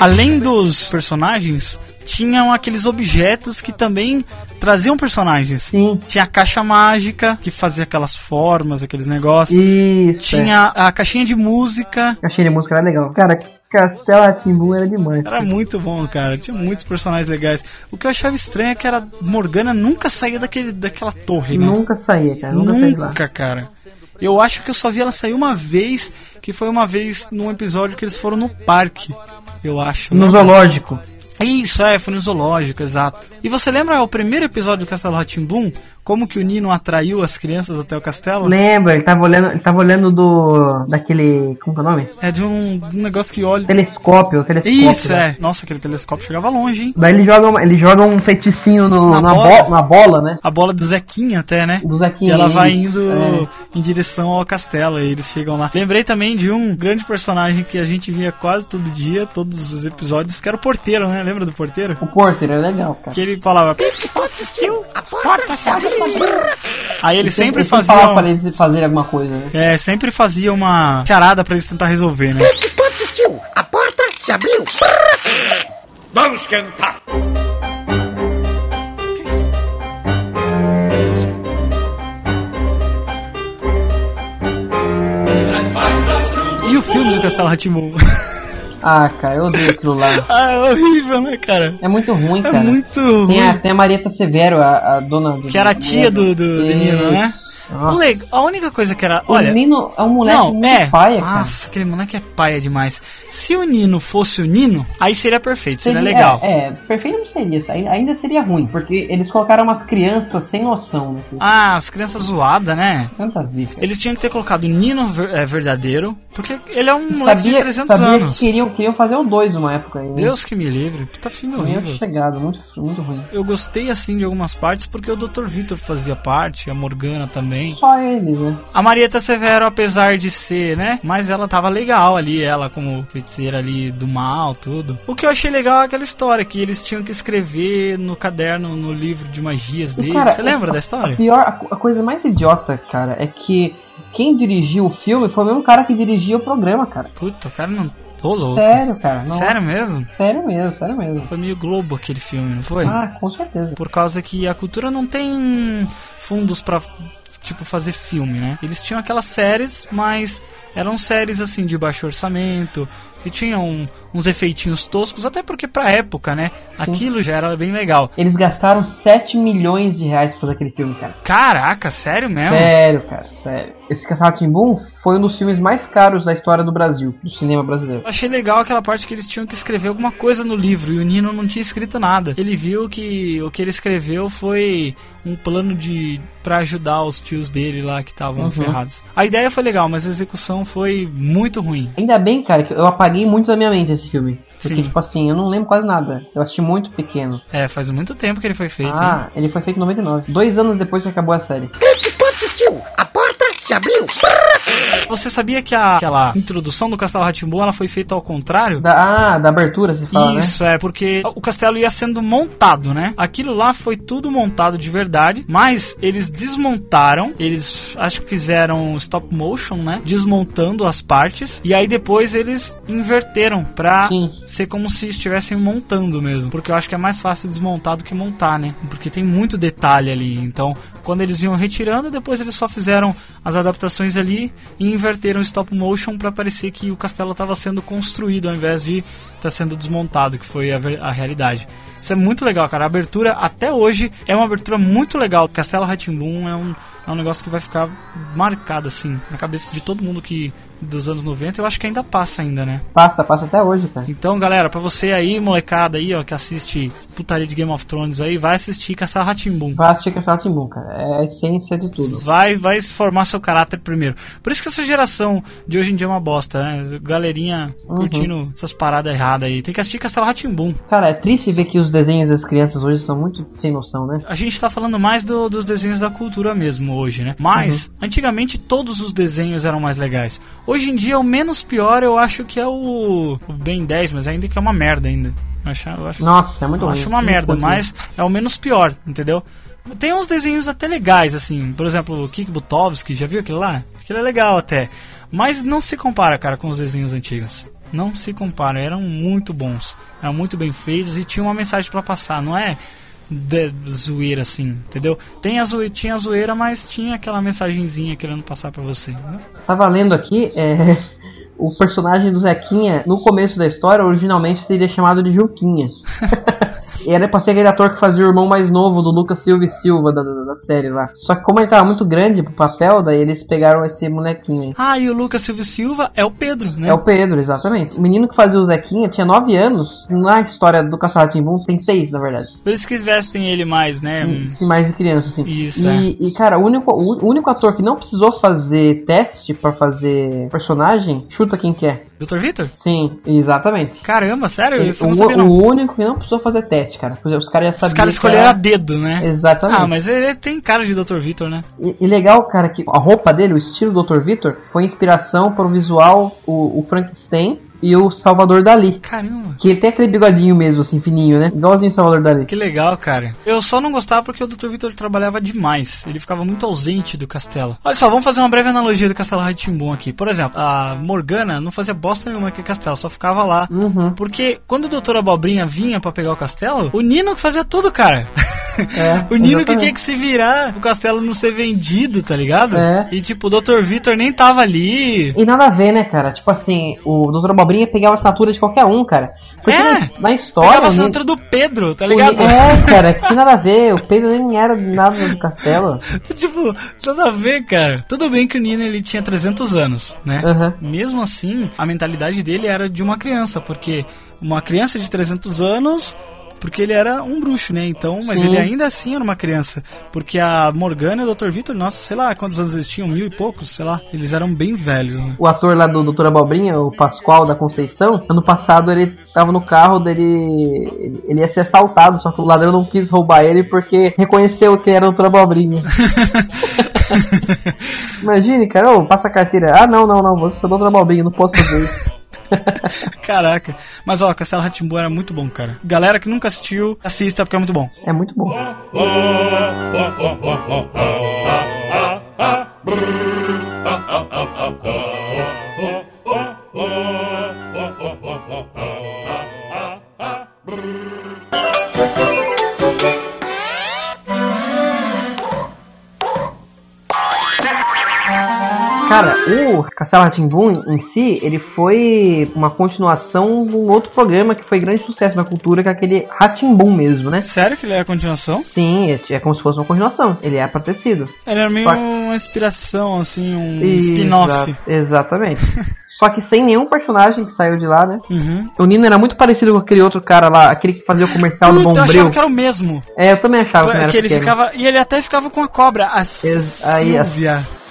Além dos personagens, tinham aqueles objetos que também traziam personagens. Sim. Tinha a caixa mágica, que fazia aquelas formas, aqueles negócios. Isso. Tinha a caixinha de música. é. Caixinha de música era legal. Cara, Castelo Timbum era demais. Era muito bom, cara. Tinha muitos personagens legais. O que eu achava estranho é que era Morgana nunca saía daquele, daquela torre, né? Nunca saía, cara. Nunca, saía de lá. Nunca, cara. Eu acho que eu só vi ela sair uma vez, que foi uma vez num episódio que eles foram no parque. Eu acho. No né? zoológico. Isso, é, foi no zoológico, exato. E você lembra o primeiro episódio do Castelo Ratimbum? Como que o Nino atraiu as crianças até o castelo? Lembra, ele tava olhando, ele tava olhando do. daquele. Como que é o nome? É de um, de um negócio que olha. Telescópio, telescópio. Isso, né? é. Nossa, aquele telescópio chegava longe, hein? Daí ele joga, uma- ele joga um feiticinho no, Na na, bola. bo- na bola, né? A bola do Zequinha até, né? Do Zequinha, E ela vai indo é. em direção ao castelo e eles chegam lá. Lembrei também de um grande personagem que a gente via quase todo dia, todos os episódios, que era o porteiro, né? Lembra do porteiro? O Porter é legal, cara. Que ele falava. A porta se abriu. Aí ele sempre Ele falava fazia. pra eles fazerem alguma coisa, né? É, sempre fazia uma charada pra eles tentar resolver, né? A porta se abriu. Vamos esquentar. E o filme do Castelo Ratimbum? Ah, cara, eu odeio aquilo lá. ah, é horrível, né, cara? É muito ruim, É cara. muito ruim. Tem a, tem a Marieta Severo, a, a dona do. Que era a tia do, do, do Nino, né? O leg- A única coisa que era. O Olha. Nino é um moleque não, muito é. paia, cara. Nossa, aquele moleque é paia demais. Se o Nino fosse o Nino, aí seria perfeito, seria, Seria- legal. É, é, perfeito não seria, ainda seria ruim, porque eles colocaram umas crianças sem noção. Né? Ah, as crianças zoadas, né? Tanta vida. Eles tinham que ter colocado o Nino ver- é, verdadeiro, porque ele é um moleque de Sabia, 300 sabia anos. que queriam, queriam fazer o 2 uma época aí. né? Deus que me livre. Puta filme Muito horrível. chegado, muito, muito ruim. Eu gostei assim de algumas partes porque o Dr. Vitor fazia parte, a Morgana também. Só eles, né? A Marieta Severo, apesar de ser, né? Mas ela tava legal ali, ela como feiticeira ali do mal, tudo. O que eu achei legal é aquela história que eles tinham que escrever no caderno, no livro de magias E, cara, Você lembra a- da A, história? pior, a, a coisa mais idiota, cara, é que quem dirigiu o filme foi o mesmo cara que dirigia o programa, cara. Puta, o cara não. Tô louco. Sério, cara. não- Sério mesmo? Sério mesmo, sério mesmo. Foi meio Globo aquele filme, não foi? Ah, com certeza. Por causa que a cultura não tem fundos pra tipo fazer filme, né? Eles tinham aquelas séries, mas eram séries assim de baixo orçamento, que tinham uns efeitinhos toscos, até porque pra época, né? Aquilo já era bem legal. Eles gastaram 7 milhões de reais pra fazer aquele filme, cara. Caraca, sério mesmo? Sério, cara, sério. Esse Castelo Timbum foi um dos filmes mais caros da história do Brasil, do cinema brasileiro. Eu achei legal aquela parte que eles tinham que escrever alguma coisa no livro e o Nino não tinha escrito nada. Ele viu que o que ele escreveu foi um plano de para ajudar os tios dele lá que estavam Uhum. ferrados. A ideia foi legal, mas a execução foi muito ruim. Ainda bem, cara, que eu apaguei muito da minha mente esse filme. Porque, Sim. tipo assim, eu não lembro quase nada. Eu assisti muito pequeno. É, faz muito tempo que ele foi feito, hein? Ah, ele foi feito em 99. Dois anos depois que acabou a série. Que pode, tio? A porta se abriu. Você sabia que a- aquela introdução do Castelo Ratimbu ela foi feita ao contrário? Da, ah, da abertura, se fala, né? Isso, é, porque o castelo ia sendo montado, né? Aquilo lá foi tudo montado de verdade, mas eles desmontaram, eles acho que fizeram stop motion, né? Desmontando as partes, e aí depois eles inverteram pra Sim. ser como se estivessem montando mesmo. Porque eu acho que é mais fácil desmontar do que montar, né? Porque tem muito detalhe ali. Então, quando eles iam retirando, depois eles só fizeram as adaptações ali e inverteram stop motion pra parecer que o castelo estava sendo construído ao invés de estar sendo desmontado, que foi a, a realidade. Isso é muito legal, cara. A abertura até hoje é uma abertura muito legal. Castelo Ratimbun é um, é um negócio que vai ficar marcado assim na cabeça de todo mundo que dos anos 90, eu acho que ainda passa ainda, né? Passa, passa até hoje, cara. Então, galera, pra você aí, molecada aí, ó, que assiste putaria de Game of Thrones aí, vai assistir Castelo Ratimbum. Vai assistir Castelo Timbum, cara. É a essência de tudo. Vai, vai formar seu caráter primeiro. Por isso que essa geração de hoje em dia é uma bosta, né? Galerinha Uhum. curtindo essas paradas erradas aí. Tem que assistir Castelo Ratimbum. Cara, é triste ver que os desenhos das crianças hoje são muito sem noção, né? A gente tá falando mais do- dos desenhos da cultura mesmo hoje, né? Mas, antigamente todos os desenhos eram mais legais. Hoje em dia, o menos pior eu acho que é o, o Ben 10, mas ainda que é uma merda ainda. Eu acho, eu acho Nossa, é muito Eu ruim. acho uma merda, mas é o menos pior, entendeu? Tem uns desenhos até legais, assim. Por exemplo, o Kik Butovski, já viu aquele lá? Aquele é legal até. Mas não se compara, cara, com os desenhos antigos. Não se compara. Eram muito bons. Eram muito bem feitos e tinha uma mensagem pra passar. Não é de zoeira, assim, entendeu? Tem a zoeira, tinha a zoeira, mas tinha aquela mensagenzinha querendo passar pra você. Né? Tava lendo aqui, é, o personagem do Zequinha, no começo da história, originalmente seria chamado de Juquinha. E era pra ser aquele ator que fazia o irmão mais novo do Lucas Silva e Silva da, da, da série lá. Só que como ele tava muito grande pro papel, daí eles pegaram esse molequinho aí. Ah, e o Lucas Silva e Silva é o Pedro, né? É o Pedro, exatamente. O menino que fazia o Zequinha tinha 9 anos. Na história do Castelo Timbum tem 6, na verdade. Por isso que vestem ele mais, né? Se mais de criança, assim. Isso, é. E, e, cara, o único, o único ator que não precisou fazer teste pra fazer personagem, chuta quem que é. Dr. Vitor? Sim, exatamente. Caramba, sério? Ele- Isso o, não sabia, não. o único que não precisou fazer teste, cara. Os caras já sabiam. Os caras escolheram era- a dedo, né? Exatamente. Ah, mas ele tem cara de Dr. Vitor, né? E, e legal, cara, que a roupa dele, o estilo do Dr. Victor, foi inspiração para o visual, o, o Frankenstein e o Salvador Dali. Caramba. Que tem aquele bigodinho mesmo, assim, fininho, né? Igualzinho o Salvador Dali. Que legal, cara. Eu só não gostava porque o Dr. Vitor trabalhava demais. Ele ficava muito ausente do castelo. Olha só, vamos fazer uma breve analogia do castelo Ratimbun aqui. Por exemplo, a Morgana não fazia bosta nenhuma aqui no castelo, só ficava lá. Uhum. Porque quando o Dr. Abobrinha vinha pra pegar o castelo, o Nino que fazia tudo, cara. É, o Nino que exatamente. tinha que se virar, o castelo não ser vendido, tá ligado? É. E tipo, o Dr. Vitor nem tava ali. E nada a ver, né, cara? Tipo assim, o Dr. Abobrinha pegava a assinatura de qualquer um, cara. Porque É. na, na história. Pegava a o assinatura do Pedro, tá o ligado? Ni- É, cara, que nada a ver. O Pedro nem era nada do castelo. tipo, nada a ver, cara. Tudo bem que o Nino ele tinha 300 anos, né? Aham. Mesmo assim, a mentalidade dele era de uma criança, porque uma criança de 300 anos, porque ele era um bruxo, né? Então, mas Sim. ele ainda assim era uma criança, porque a Morgana e o Dr. Vitor, nossa, sei lá quantos anos eles tinham, mil e poucos, sei lá, eles eram bem velhos, né? O ator lá do Doutor Abobrinha, o Pascoal da Conceição, ano passado ele tava no carro dele. ele- ia ser assaltado, só que o ladrão não quis roubar ele porque reconheceu que era o Doutor Abobrinha. Imagine, cara, ô, passa a carteira. Ah, não, não, não, você é o Doutor Abobrinha, não posso fazer isso. Caraca. Mas ó, Castelo Ratimbu era muito bom, cara. Galera que nunca assistiu, assista porque é muito bom. É muito bom. Cara, o Castelo Ratimbun em si, ele foi uma continuação de um outro programa que foi grande sucesso na cultura, que é aquele Ratimbun mesmo, né? Sério que ele era a continuação? Sim, é- é como se fosse uma continuação. Ele é pra ter sido. Ele era meio Só uma inspiração, assim, um spin-off. Exatamente. Só que sem nenhum personagem que saiu de lá, né? Uhum. O Nino era muito parecido com aquele outro cara lá, aquele que fazia o comercial do Puta, eu Bombril. achava que era o mesmo. É, eu também achava que, era que ele pequeno. ficava. E ele até ficava com a cobra, a Ex- aí, a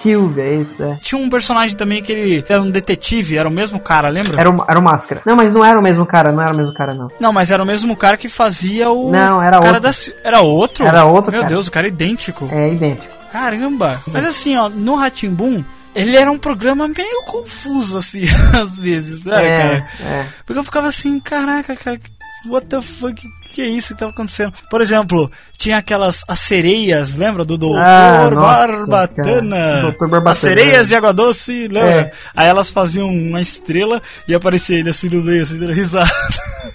Silvia. Silvia, isso, é. Tinha um personagem também que ele era um detetive, era o mesmo cara, lembra? Era o, era o Máscara. Não, mas não era o mesmo cara, não era o mesmo cara, não. Não, mas era o mesmo cara que fazia o. Não, era cara outro. da Era outro? Era outro Meu cara. Deus, o cara é idêntico. É idêntico. Caramba! Mas assim, ó, no Ratimbum, ele era um programa meio confuso, assim, às vezes, né, é, cara? é. Porque eu ficava assim, caraca, cara, what the fuck, que, é isso que tava acontecendo? Por exemplo, tinha aquelas as sereias, lembra do Doutor Ah, Barbatana? Doutor Barbatana. As sereias de água doce, lembra? É. Aí elas faziam uma estrela e aparecia ele assim no meio, assim, dando risada.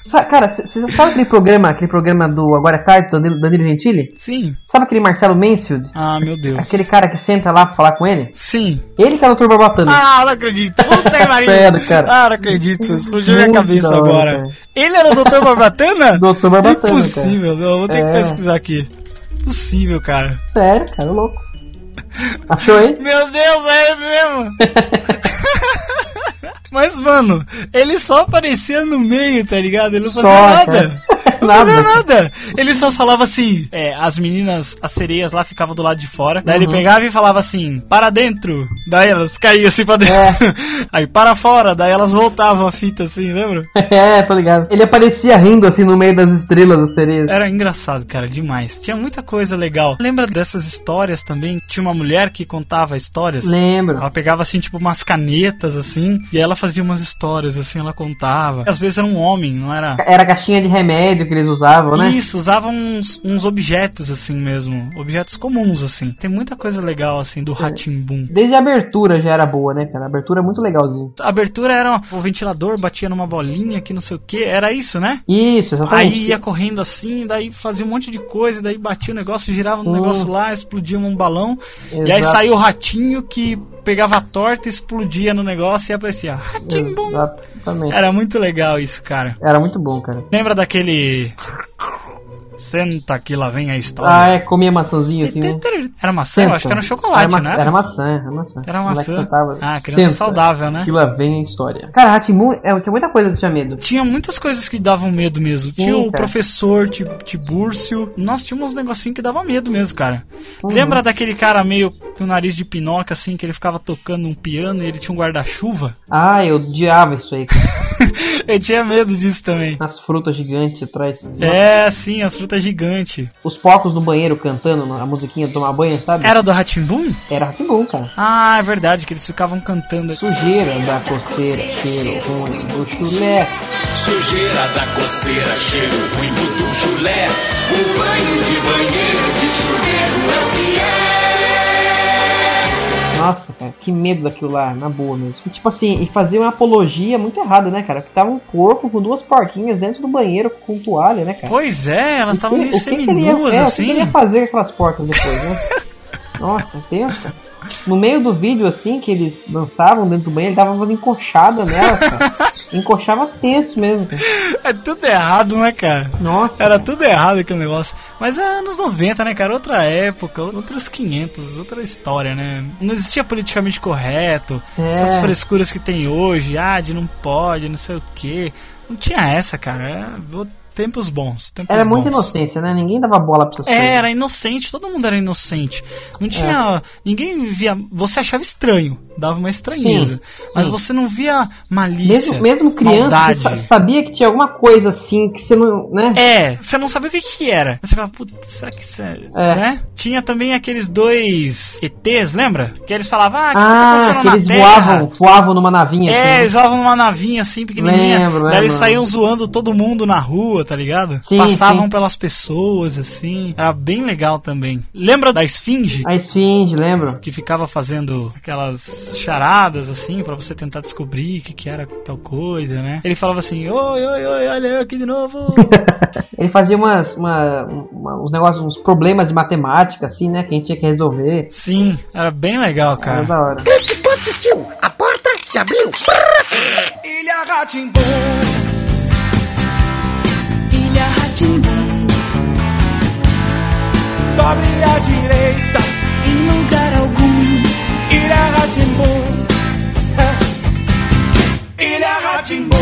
Sa- Cara, você sabe aquele programa, aquele programa do Agora é Tarde, do Danilo, Gentili? Sim. Sabe aquele Marcelo Mansfield? Ah, meu Deus. Aquele cara que senta lá pra falar com ele? Sim. Ele que é o Dr. Barbatana. Ah, não acredito. Puta que pariu. Sério, cara. Ah, não acredito. Explodiu minha cabeça agora. cara. Ele era o Dr. Barbatana? Dr. Barbatana, Impossível, não. Vou ter que É. pesquisar aqui. Impossível, cara. Sério, cara, louco. Achou ele? Meu Deus, é ele mesmo. Mas, mano, ele só aparecia no meio, tá ligado? Ele não fazia Só, nada. cara. Não Nada, fazia cara. nada. Ele só falava assim: é, as meninas, as sereias lá ficavam do lado de fora. Daí ele Uhum. pegava e falava assim: para dentro. Daí elas caíam assim pra dentro. É. Aí para fora. Daí elas voltavam a fita assim, lembra? É, tô ligado. Ele aparecia rindo assim no meio das estrelas das sereias. Era engraçado, cara, demais. Tinha muita coisa legal. Lembra dessas histórias também? Tinha uma mulher que contava histórias. Lembro. Ela pegava assim, tipo, umas canetas assim, e ela fazia umas histórias assim, ela contava. Às vezes era um homem, não era. Era caixinha de remédio que eles usavam, né? Isso, usavam uns, uns objetos assim mesmo. Objetos comuns, assim. Tem muita coisa legal, assim, do Ratimbum. Desde a abertura já era boa, né, cara? A abertura é muito legalzinha. A abertura era o ventilador, batia numa bolinha que não sei o que. Era isso, né? Isso, exatamente. Aí ia correndo assim, daí fazia um monte de coisa, daí batia o negócio, girava um negócio lá, explodia um balão. E aí Exato. saiu o ratinho que pegava a torta, explodia no negócio e aparecia Ratimbum. Exatamente. Era muito legal isso, cara. Era muito bom, cara. Lembra daquele. Senta que lá vem a história. Ah, é, comia maçãzinha assim, né? Era maçã? Eu acho que era no chocolate, era né? Era maçã, era maçã. Era maçã. Ah, criança "Senta, saudável, né? Que lá vem a história. Cara, Ratimun, é, tem muita coisa que tinha medo. Tinha muitas coisas que davam medo mesmo. Sim, tinha o cara. professor Ti- Tibúrcio. Nossa, tinha uns negocinhos que dava medo mesmo, cara. Uhum. Lembra daquele cara meio com o nariz de pinóquio, assim, que ele ficava tocando um piano e ele tinha um guarda-chuva? Ah, eu odiava isso aí. cara. Eu tinha medo disso também. As frutas gigantes atrás. É, sim, as frutas gigantes. Os focos no banheiro cantando a musiquinha de tomar banho, sabe? Era do Ratimbum? Era Ratimun, cara. Ah, é verdade, que eles ficavam cantando. Sujeira da coceira, cheiro ruim do chulé. Sujeira da coceira, cheiro ruim do chulé. O banho de banheiro de chuveiro Nossa, cara, que medo daquilo lá, na boa mesmo. E, tipo assim, e fazia uma apologia muito errada, né, cara? Que tava um corpo com duas porquinhas dentro do banheiro com toalha, né, cara? Pois é, elas estavam meio o que ele ia- seminuas, é, O que assim. que ele ia fazer com aquelas portas depois, né? Nossa, pensa. No meio do vídeo, assim, que eles dançavam dentro do banheiro, ele dava umas encoxadas nela, cara. Encoxava tenso mesmo, cara. É tudo errado, né, cara? Nossa. Era tudo errado aquele negócio. Mas é anos 90, né, cara? Outra época, outros 500, outra história, né? Não existia politicamente correto, É. essas frescuras que tem hoje, ah, de não pode, não sei o quê. Não tinha essa, cara. É, tempos bons, tempos Era muita bons. inocência, né? Ninguém dava bola pra essas É, coisas. era inocente, todo mundo era inocente. Não tinha. Ninguém via. Você achava estranho, dava uma estranheza. Sim, mas sim. você não via malícia. Mesmo, mesmo criança, você sa- sabia que tinha alguma coisa assim que você não. né? É, você não sabia o que que era. Você ficava, putz, será que isso é, É. né? Tinha também aqueles dois ETs, lembra? Que eles falavam, ah, o que, que tá Ah, acontecendo que na eles voavam, voavam numa navinha. É, assim. eles voavam numa navinha assim, pequenininha. Lembro, Daí eles lembro. saíam zoando todo mundo na rua, tá ligado? Sim, Passavam sim. pelas pessoas, assim. Era bem legal também. Lembra da Esfinge? A esfinge, lembro? Que ficava fazendo aquelas charadas, assim, pra você tentar descobrir o que, que era tal coisa, né? Ele falava assim, oi, oi, oi, olha eu aqui de novo. Ele fazia umas, uma, uma- uns negócios, uns problemas de matemática, assim, né? Que a gente tinha que resolver. Sim, era bem legal, Era cara. da hora. Que que assistiu? A porta se abriu. Ilha Ratimbum. Dobre à direita. em lugar algum. Ilha Ratimbum. Ilha Ratimbum.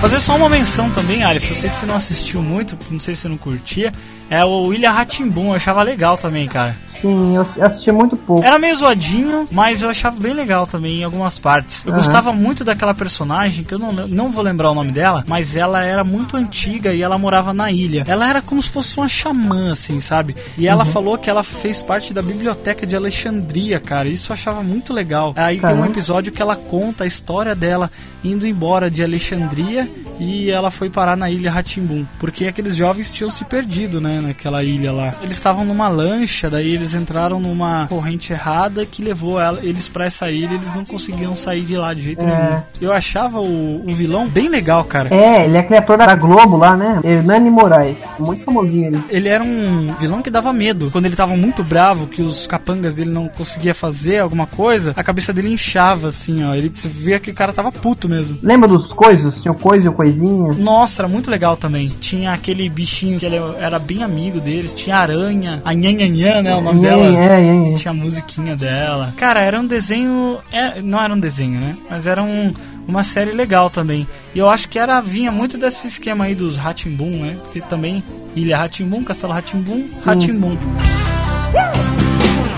Fazer só uma menção também, Alif, eu sei que você não assistiu muito, não sei se você não curtia, é o Ilha Ratimbum, eu achava legal também, cara. Sim, eu assistia muito pouco. Era meio zoadinho, mas eu achava bem legal também em algumas partes. Eu Aham. gostava muito daquela personagem, que eu não, não vou lembrar o nome dela, mas ela era muito antiga e ela morava na ilha. Ela era como se fosse uma xamã, assim, sabe? E ela Uhum. falou que ela fez parte da biblioteca de Alexandria, cara. Isso eu achava muito legal. Aí tem um Caramba. episódio que ela conta a história dela indo embora de Alexandria e ela foi parar na ilha Ratimbum. Porque aqueles jovens tinham se perdido, né, naquela ilha lá. Eles estavam numa lancha, daí eles entraram numa corrente errada que levou ela- eles pra essa ilha e eles não conseguiam sair de lá de jeito É. nenhum. Eu achava o, o vilão bem legal, cara. É, ele é criador da Globo lá, né? Hernani Moraes. Muito famosinho ele. Ele era um vilão que dava medo. Quando ele tava muito bravo, que os capangas dele não conseguia fazer alguma coisa, a cabeça dele inchava, assim, ó. Ele via que o cara tava puto mesmo. Lembra dos coisas? Tinha o coisa e o coisinha. Nossa, era muito legal também. Tinha aquele bichinho que ele era bem amigo deles. Tinha a aranha, a Nhanhanhan, né? O nome dela. Nhan, Nhan. Tinha a musiquinha dela. Cara, era um desenho. é, não era um desenho, né? Mas era um, uma série legal também. E eu acho que era vinha muito desse esquema aí dos Ratimbum, né? Porque também Ilha Ratimbum, Castelo Ratimbum, Ratimbum.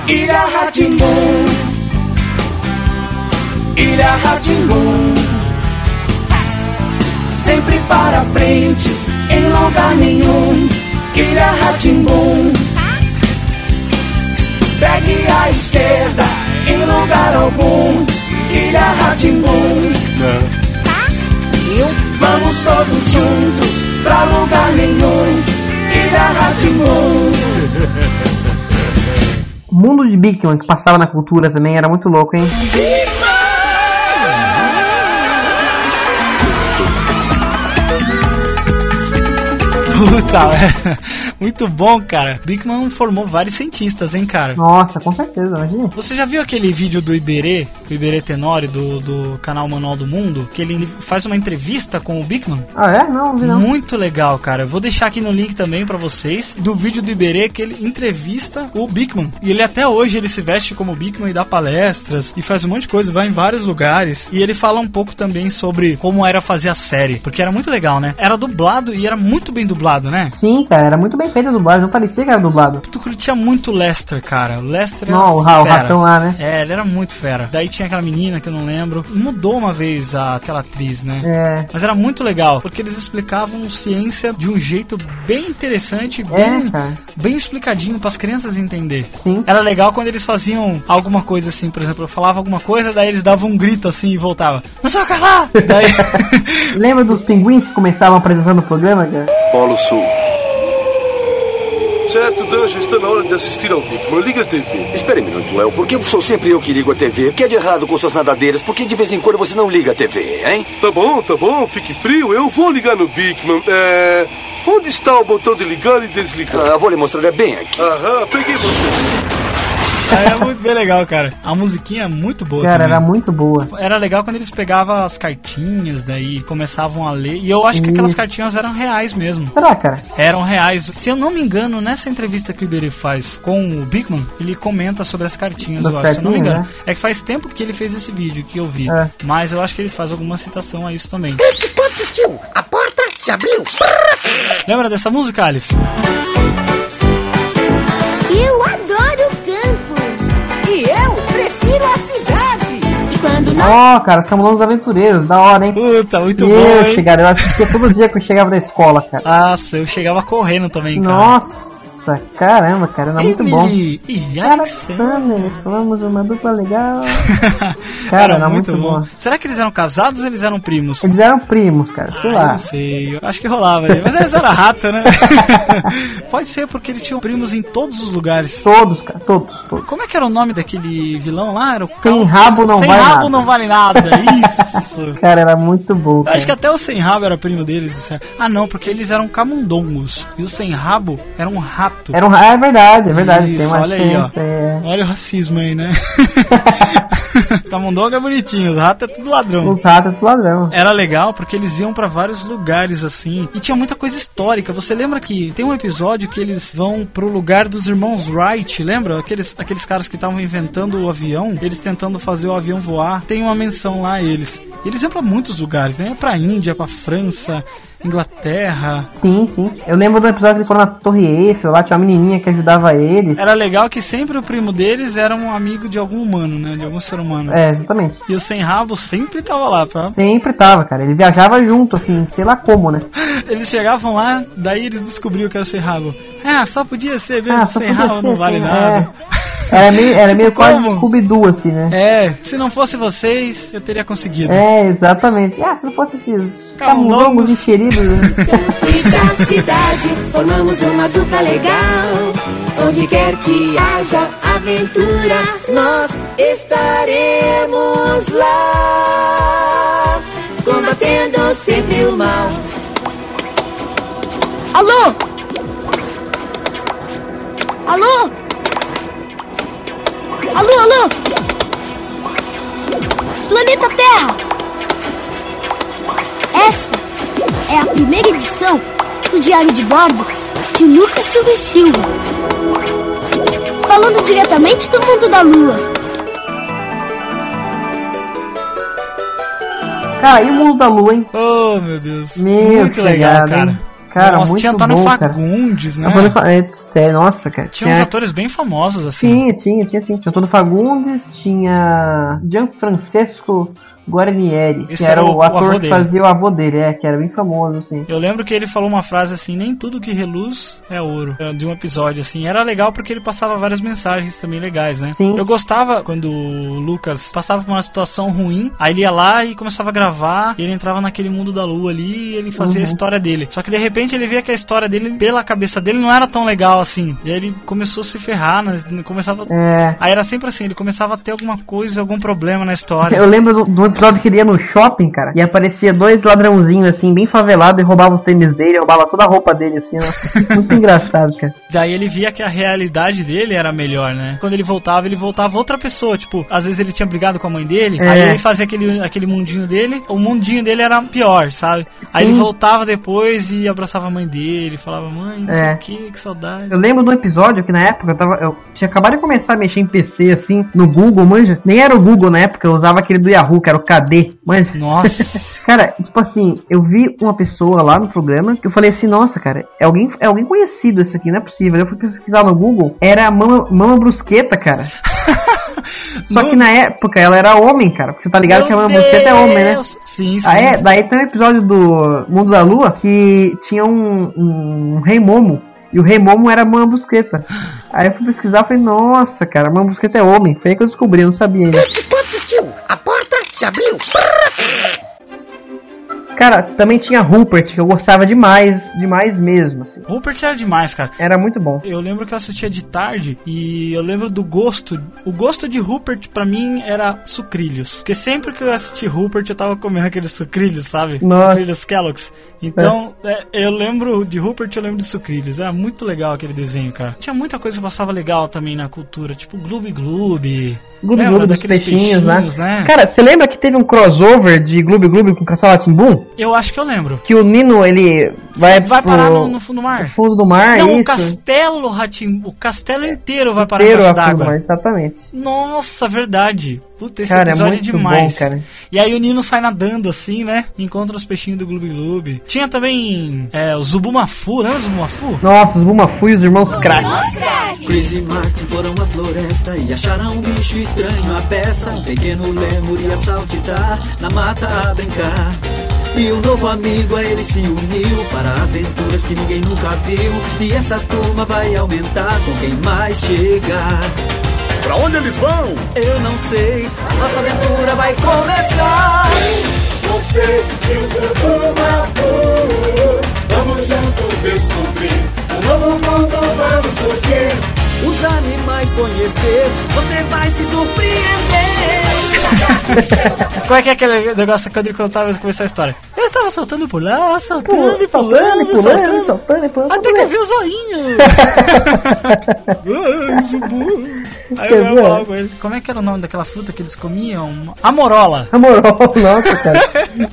Ilha Ratimbum. Ilha Ratimbum. Sempre para frente, em lugar nenhum. Ilha Ratimbum. Pegue a esquerda, em lugar algum. Ilha Ratimbum. Vamos todos juntos pra lugar nenhum. Ilha Ratimbu. O mundo de Bigman que passava na cultura também era muito louco, hein? Puta, é. muito bom, cara. Bigman formou vários cientistas, hein, cara. Nossa, com certeza, imagina. Você já viu aquele vídeo do Iberê, o Iberê Tenório, do, do canal Manual do Mundo, que ele faz uma entrevista com o Bigman? Ah, é? Não, não vi não. Muito legal, cara. Eu vou deixar aqui no link também pra vocês do vídeo do Iberê que ele entrevista o Bigman. E ele até hoje ele se veste como Bigman e dá palestras e faz um monte de coisa, vai em vários lugares. E ele fala um pouco também sobre como era fazer a série, porque era muito legal, né? Era dublado e era muito bem dublado, né? Sim, cara, era muito bem feita a dublagem, não parecia que era dublado. Tu curtia muito o Lester, cara. O Lester era Não, o Ra- o fera. ratão lá, né? É, ele era muito fera. Daí tinha aquela menina que eu não lembro. Mudou uma vez a, aquela atriz, né? É. Mas era muito legal, porque eles explicavam ciência de um jeito bem interessante, É, bem, cara. bem explicadinho para as crianças entender. Sim. Era legal quando eles faziam alguma coisa assim, por exemplo, eu falava alguma coisa, daí eles davam um grito assim e voltava. Não sei calar! daí Lembra dos pinguins que começavam apresentando o programa, cara? Polo Sul. Certo, Dan, já está na hora de assistir ao Bigman. Liga a TV. Espere um minuto, Léo. Por que sou sempre eu que ligo a TV? O que é de errado com suas nadadeiras? Por que de vez em quando você não liga a TV, hein? Tá bom, tá bom, fique frio. Eu vou ligar no Bigman. É. Onde está o botão de ligar e desligar? Ah, vou lhe mostrar é bem aqui. Aham, peguei você. Era muito bem legal, cara. A musiquinha é muito boa Cara, também. era muito boa. Era legal quando eles pegavam as cartinhas, daí começavam a ler. E eu acho que aquelas cartinhas eram reais mesmo. Será, cara? Eram reais. Se eu não me engano, nessa entrevista que o Iberê faz com o Bigman, ele comenta sobre as cartinhas, Das eu acho. Se eu não me engano. É que faz tempo que ele fez esse vídeo que eu vi. É. Mas eu acho que ele faz alguma citação a isso também. Que pontos, tio? A porta se abriu. Lembra dessa música, Alif? Eu adoro Ó, cara, os Camulões Aventureiros, da hora, hein? Puta, muito eu, bom, hein? chegaram, eu assistia todo dia que eu chegava da escola, cara. Nossa, eu chegava correndo também, cara. Nossa, caramba, cara, era muito bom. E Alexander. Falamos uma dupla legal. Cara, era muito bom. Será que eles eram casados ou eles eram primos? Eles eram primos, cara, sei Ah, lá. não sei, acho que rolava ali. Mas eles eram rato, né? Pode ser porque eles tinham primos em todos os lugares. Todos, cara, todos, todos. Como é que era o nome daquele vilão lá? Era o Sem rabo não Sem vale rabo nada. não vale nada. Isso. Cara, era muito bom. Eu Acho que Cara. até o sem rabo era primo deles. Ah, não, porque eles eram camundongos. E o sem rabo era um rato. Era um é verdade, é verdade. Isso, tem uma olha aí, ó. é. Olha o racismo aí, né? Camundongo é bonitinho, os ratos é tudo ladrão. Os ratos do ladrão. Era legal porque eles iam pra vários lugares assim e tinha muita coisa histórica. Você lembra que tem um episódio que eles vão pro lugar dos irmãos Wright, lembra? Aqueles, aqueles caras que estavam inventando o avião, eles tentando fazer o avião voar. Tem uma menção lá a eles. Eles iam pra muitos lugares, né? Pra Índia, pra França, Inglaterra. Sim, sim. Eu lembro do episódio que eles foram na Torre Eiffel, lá tinha uma menininha que ajudava eles. Era legal que sempre o primo deles era um amigo de algum humano, né? De algum ser humano. É, exatamente. E o sem rabo sempre tava lá, pra... Sempre tava, cara. Ele viajava junto, assim, sei lá como, né? Eles chegavam lá, daí eles descobriram que era o sem rabo. Ah, só podia ser mesmo, Ah, sem rabo não vale nada. Era meio, era Tipo, meio quase? Scooby-Doo, assim, né? É, se não fosse vocês, eu teria conseguido. É, exatamente. Ah, se não fosse esses Camundongos. encheridos. né? e da cidade formamos uma dupla legal. Onde quer que haja aventura, nós estaremos lá, combatendo sempre o mal. Alô? Alô? Alô, alô? Planeta Terra! Esta é a primeira edição do Diário de Bordo de Lucas Silva e Silva. Falando diretamente do mundo da Lua. Cara, e o mundo da lua, hein? Oh, meu Deus. Meu Muito legal, cara. Cara, Nossa, muito tinha Antônio bom, cara. Fagundes, né? Antônio Fa- é, nossa, cara. Tinha uns atores bem famosos, assim. Tinha, tinha, tinha sim. Tinha Antônio Fagundes, tinha Gianfrancesco Guarnieri, Esse que era, era o- o ator avô que dele. fazia o avô dele, é, que era bem famoso, assim. Eu lembro que ele falou uma frase assim, nem tudo que reluz é ouro. Era De um episódio assim. Era legal porque ele passava várias mensagens também legais, né? Sim. Eu gostava quando o Lucas passava por uma situação ruim, aí ele ia lá e começava a gravar, e ele entrava naquele mundo da lua ali e ele fazia Uhum. a história dele. Só que de repente ele via que a história dele, pela cabeça dele, não era tão legal assim. E aí ele começou a se ferrar, né? começava. É. Aí era sempre assim, ele começava a ter alguma coisa, algum problema na história. Eu lembro do, do episódio que ele ia no shopping, cara, e aparecia dois ladrãozinhos, assim, bem favelados, e roubavam os tênis dele, roubava toda a roupa dele, assim, ó. Muito engraçado, cara. Daí ele via que a realidade dele era melhor, né? Quando ele voltava, ele voltava outra pessoa. Tipo, às vezes ele tinha brigado com a mãe dele, É. aí ele fazia aquele, aquele mundinho dele, o mundinho dele era pior, sabe? Aí Sim. ele voltava depois e abraçava a mãe dele, falava, mãe, não sei É. o que, que saudade. Eu lembro do episódio que na época eu tava. Eu tinha acabado de começar a mexer em PC assim, no Google, manja. Nem era o Google na época, eu usava aquele do Yahoo, que era o KD, manja. Nossa. cara, tipo assim, eu vi uma pessoa lá no programa que eu falei assim, nossa, cara, é alguém, é alguém conhecido esse aqui, não é possível. Eu fui pesquisar no Google, era a Mama, Mama Brusqueta, cara. Só que na época ela era homem, cara. Porque você tá ligado Meu que a Mama Brusqueta é homem, né? Sim, sim. Ah, é? Daí tem um episódio do Mundo da Lua que tinha um, um, rei Momo. E o rei Momo era a Mama Brusqueta. Aí eu fui pesquisar e falei, nossa, cara, a Mama Brusqueta é homem. Foi aí que eu descobri, eu não sabia ainda. Ponto, tio. A porta se abriu. Cara, também tinha Rupert, que eu gostava demais, demais mesmo, assim. Rupert era demais, cara. Era muito bom. Eu lembro que eu assistia de tarde e eu lembro do gosto. O gosto de Rupert pra mim era sucrilhos. Porque sempre que eu assisti Rupert eu tava comendo aqueles sucrilhos, sabe? Nossa. Sucrilhos Kellogg's. Então, é, eu lembro de Rupert, eu lembro de sucrilhos. Era muito legal aquele desenho, cara. Tinha muita coisa que passava legal também na cultura, tipo Gloob Gloob. Gloob Gloob dos daqueles peixinhos, né? né? Cara, você lembra que teve um crossover de Gloob Gloob com Castelo Timbum? Eu acho que eu lembro. Que o Nino, ele vai, Vai pro- parar no, no fundo do mar. fundo do mar, Não, isso. o castelo, Ratim, o castelo inteiro vai parar Inteiro embaixo a fundo do mar, d'água. exatamente. Nossa, verdade. Puta, esse Cara, é episódio é, muito demais. bom, cara. E aí o Nino sai nadando assim, né? Encontra os peixinhos do Gloob Gloob. Tinha também é, o Zubumafu, lembra o Zubumafu? Nossa, os Bumafu e os irmãos Crack. Chris e Martin foram à floresta e acharam um bicho estranho, a peça. Um pequeno lemur ia saltitar na mata a brincar. E um novo amigo a ele se uniu para aventuras que ninguém nunca viu. E essa turma vai aumentar com quem mais chegar. Pra onde eles vão? Eu não sei, nossa aventura vai começar. Você e o seu turma Vamos juntos descobrir Um novo mundo vamos curtir Os animais conhecer, você vai se surpreender. Como é que é aquele negócio quando ele contava e começou a história? Eu estava saltando por lá, saltando e pulando, pulando, saltando. saltando e pulando. Até que eu vi o zoinho. Aí eu ia falar com ele. Como é que era o nome daquela fruta que eles comiam? Amorola. Amorola, nossa, cara.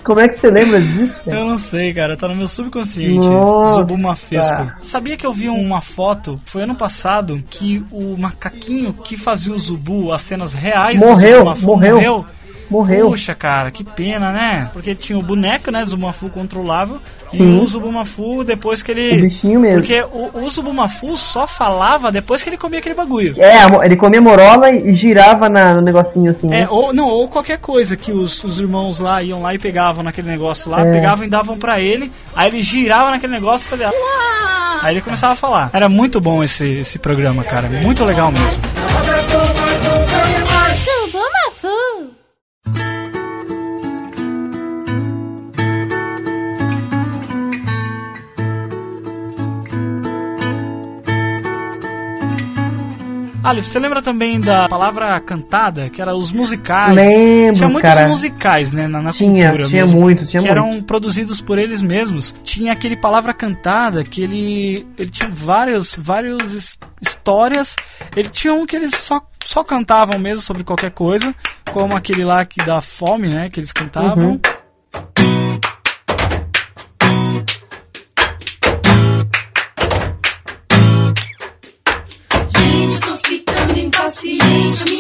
Como é que você lembra disso, cara? Eu não sei, cara, tá no meu subconsciente. Nossa. Zubu Mafesco. Sabia que eu vi uma foto, foi ano passado, que o macaquinho que fazia o Zubu, as cenas reais do Morreu, Zubu Mafu, morreu. morreu. Morreu. Puxa, cara, que pena, né? Porque tinha o boneco, né, Zubumafu controlável, Sim. e o Zubumafu depois que ele... O bichinho mesmo. Porque o, o Zubumafu só falava depois que ele comia aquele bagulho. É, ele comia morola e girava na- no negocinho assim. É, né? ou, não, ou qualquer coisa que os, os irmãos lá iam lá e pegavam naquele negócio lá, É. pegavam e davam pra ele, aí ele girava naquele negócio e fazia. Aí ele começava a falar. Era muito bom esse, esse programa, cara. Muito legal mesmo. Ali, você lembra também da palavra cantada, que era os musicais? Lembro, Tinha muitos cara. musicais, né, na, na Tinha, cultura tinha mesmo, muito, tinha que muito. eram produzidos por eles mesmos. Tinha aquele palavra cantada que ele ele tinha vários vários his- histórias. Ele tinha um que eles só só cantavam mesmo sobre qualquer coisa, como aquele lá que dá fome, né, que eles cantavam. Uhum. Impaciente. A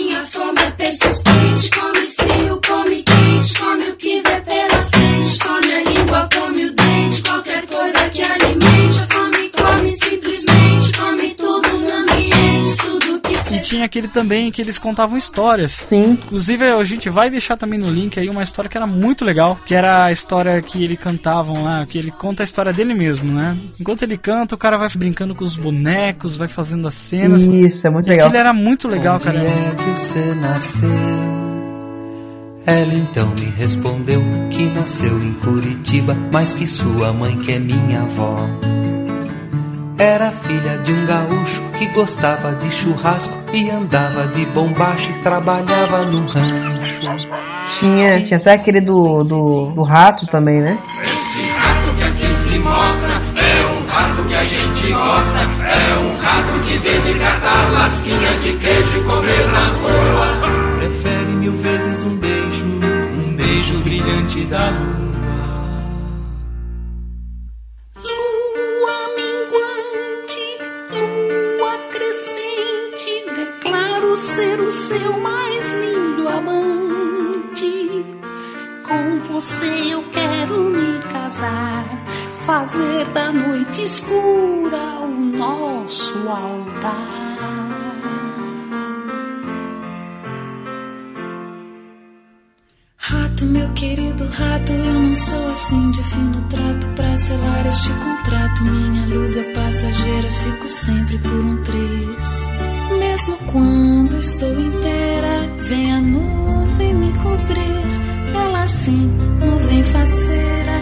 tinha aquele também que eles contavam histórias. Sim. Inclusive, a gente vai deixar também no link aí uma história que era muito legal, que era a história que ele cantavam lá, que ele conta a história dele mesmo, né? Enquanto ele canta, o cara vai brincando com os bonecos, vai fazendo as cenas. Isso, é muito e legal. aquilo era muito legal, Onde cara. é que você nasceu? Ela então me respondeu que nasceu em Curitiba, mas que sua mãe, que é minha avó, era filha de um gaúcho que gostava de churrasco e andava de bombacha e trabalhava no rancho. Tinha, tinha até aquele do, do, do rato também, né? Esse rato que aqui se mostra é um rato que a gente gosta. É um rato que vem de catar lasquinhas de queijo e comer na rua. Prefere mil vezes um beijo, um beijo brilhante da. Lua fazer da noite escura o nosso altar. Rato, meu querido rato, eu não sou assim de fino trato pra selar este contrato. Minha luz é passageira, fico sempre por um triz. Mesmo quando estou inteira, vem a nuvem me cobrir. Ela sim, nuvem faceira,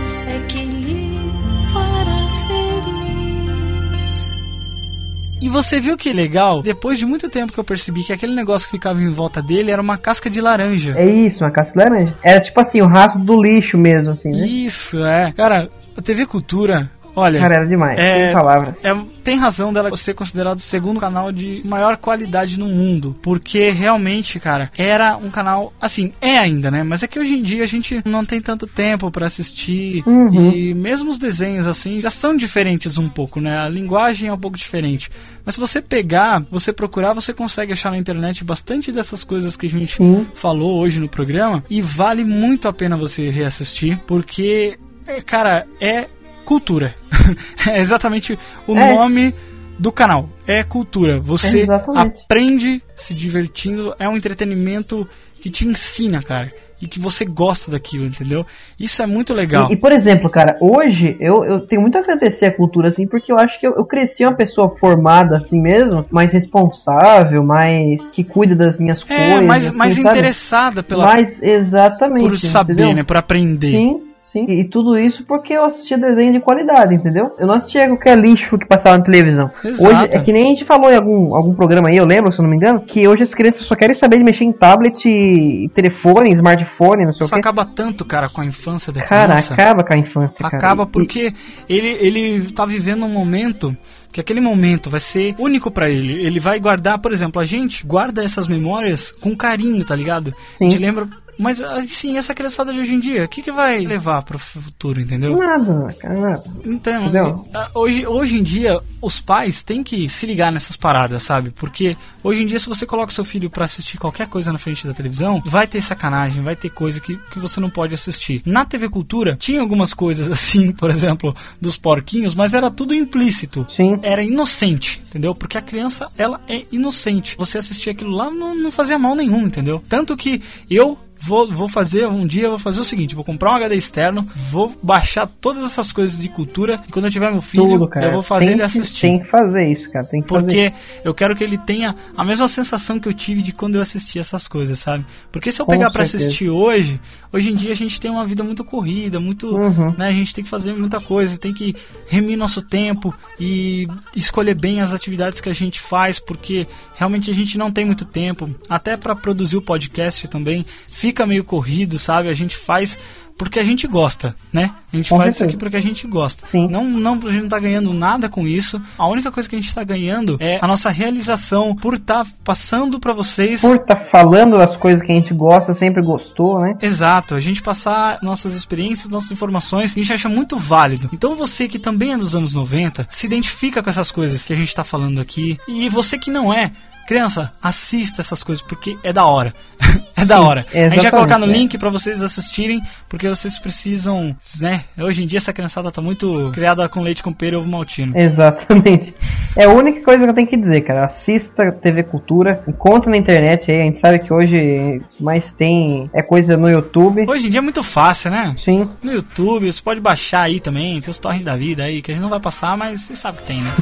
E você viu que legal? Depois de muito tempo que eu percebi que aquele negócio que ficava em volta dele era uma casca de laranja. É isso, uma casca de laranja. Era tipo assim, o rato do lixo mesmo, assim, né? Isso, é. Cara, a TV Cultura, olha. Cara, era demais, sem palavras. é- tem razão dela ser considerado o segundo canal de maior qualidade no mundo. Porque realmente, cara, era um canal. Assim, é ainda, né? Mas é que hoje em dia a gente não tem tanto tempo pra assistir. Uhum. E mesmo os desenhos, assim, já são diferentes um pouco, né? A linguagem é um pouco diferente. Mas se você pegar, você procurar, você consegue achar na internet bastante dessas coisas que a gente Sim. falou hoje no programa. E vale muito a pena você reassistir. Porque, é, cara, é cultura. é exatamente o É. nome do canal. É cultura. Você Exatamente. aprende se divertindo. É um entretenimento que te ensina, cara. E que você gosta daquilo, entendeu? Isso é muito legal. E, e, por exemplo, cara, hoje eu, eu tenho muito a agradecer a cultura, assim, porque eu acho que eu, eu cresci uma pessoa formada, assim mesmo, mais responsável, mais que cuida das minhas É, coisas. mais, assim, mais sabe? interessada pela, Mais exatamente. por saber, entendeu? né? Por aprender. Sim, sim. E, e tudo isso porque eu assistia desenho de qualidade, entendeu? Eu não assistia qualquer lixo que passava na televisão. Exato. Hoje, é que nem a gente falou em algum, algum programa aí, eu lembro, se eu não me engano, que hoje as crianças só querem saber de mexer em tablet, e telefone, smartphone, não sei Isso o quê. acaba tanto, cara, com a infância da Cara, criança. acaba com a infância, cara. Acaba E- porque ele, ele tá vivendo um momento que aquele momento vai ser único pra ele. Ele vai guardar, por exemplo, a gente guarda essas memórias com carinho, tá ligado? Sim. A gente lembra. Mas assim, essa criançada de hoje em dia, o que, que vai levar pro futuro, entendeu? Nada, cara, nada. Então, Entendeu? eh, hoje, hoje em dia, os pais têm que se ligar nessas paradas, sabe? Porque hoje em dia, se você coloca seu filho pra assistir qualquer coisa na frente da televisão, vai ter sacanagem, vai ter coisa que, que você não pode assistir. Na TV Cultura, tinha algumas coisas assim, por exemplo, dos porquinhos, mas era tudo implícito. Sim. Era inocente, entendeu? Porque a criança, ela é inocente. Você assistir aquilo lá não, não fazia mal nenhum, entendeu? Tanto que eu Vou, vou fazer um dia, vou fazer o seguinte: vou comprar um HD externo, vou baixar todas essas coisas de cultura e quando eu tiver meu filho, Tudo, cara. eu vou fazer ele que- assistir. Tem que fazer isso, cara. Tem que fazer Porque isso. eu quero que ele tenha a mesma sensação que eu tive de quando eu assisti essas coisas, sabe? Porque se eu Com pegar certeza. assistir hoje, hoje em dia a gente tem uma vida muito corrida, muito, Uhum. né, a gente tem que fazer muita coisa, tem que remir nosso tempo e escolher bem as atividades que a gente faz, porque realmente a gente não tem muito tempo, até pra produzir o podcast também, fica meio corrido, sabe? A gente faz porque a gente gosta, né? A gente Com faz isso certeza. aqui porque a gente gosta. Não, não, a gente não tá ganhando nada com isso. A única coisa que a gente tá ganhando é a nossa realização por estar passando pra vocês. Por tá falando das coisas que a gente gosta, sempre gostou, né? Exato, a gente passar nossas experiências, nossas informações, a gente acha muito válido. Então você que também é dos anos 90, se identifica com essas coisas que a gente tá falando aqui. E você que não é, criança, assista essas coisas porque é da hora. é da Sim, hora. A gente vai colocar no é. link pra vocês assistirem, porque vocês precisam, né? Hoje em dia essa criançada tá muito criada com leite com pera e ovo maltino. Exatamente. É a única coisa que eu tenho que dizer, cara. Assista TV Cultura, encontra na internet aí. A gente sabe que hoje mais tem é coisa no YouTube. Hoje em dia é muito fácil, né? Sim. No YouTube, você pode baixar aí também, tem os torrents da vida aí, que a gente não vai passar, mas você sabe que tem, né?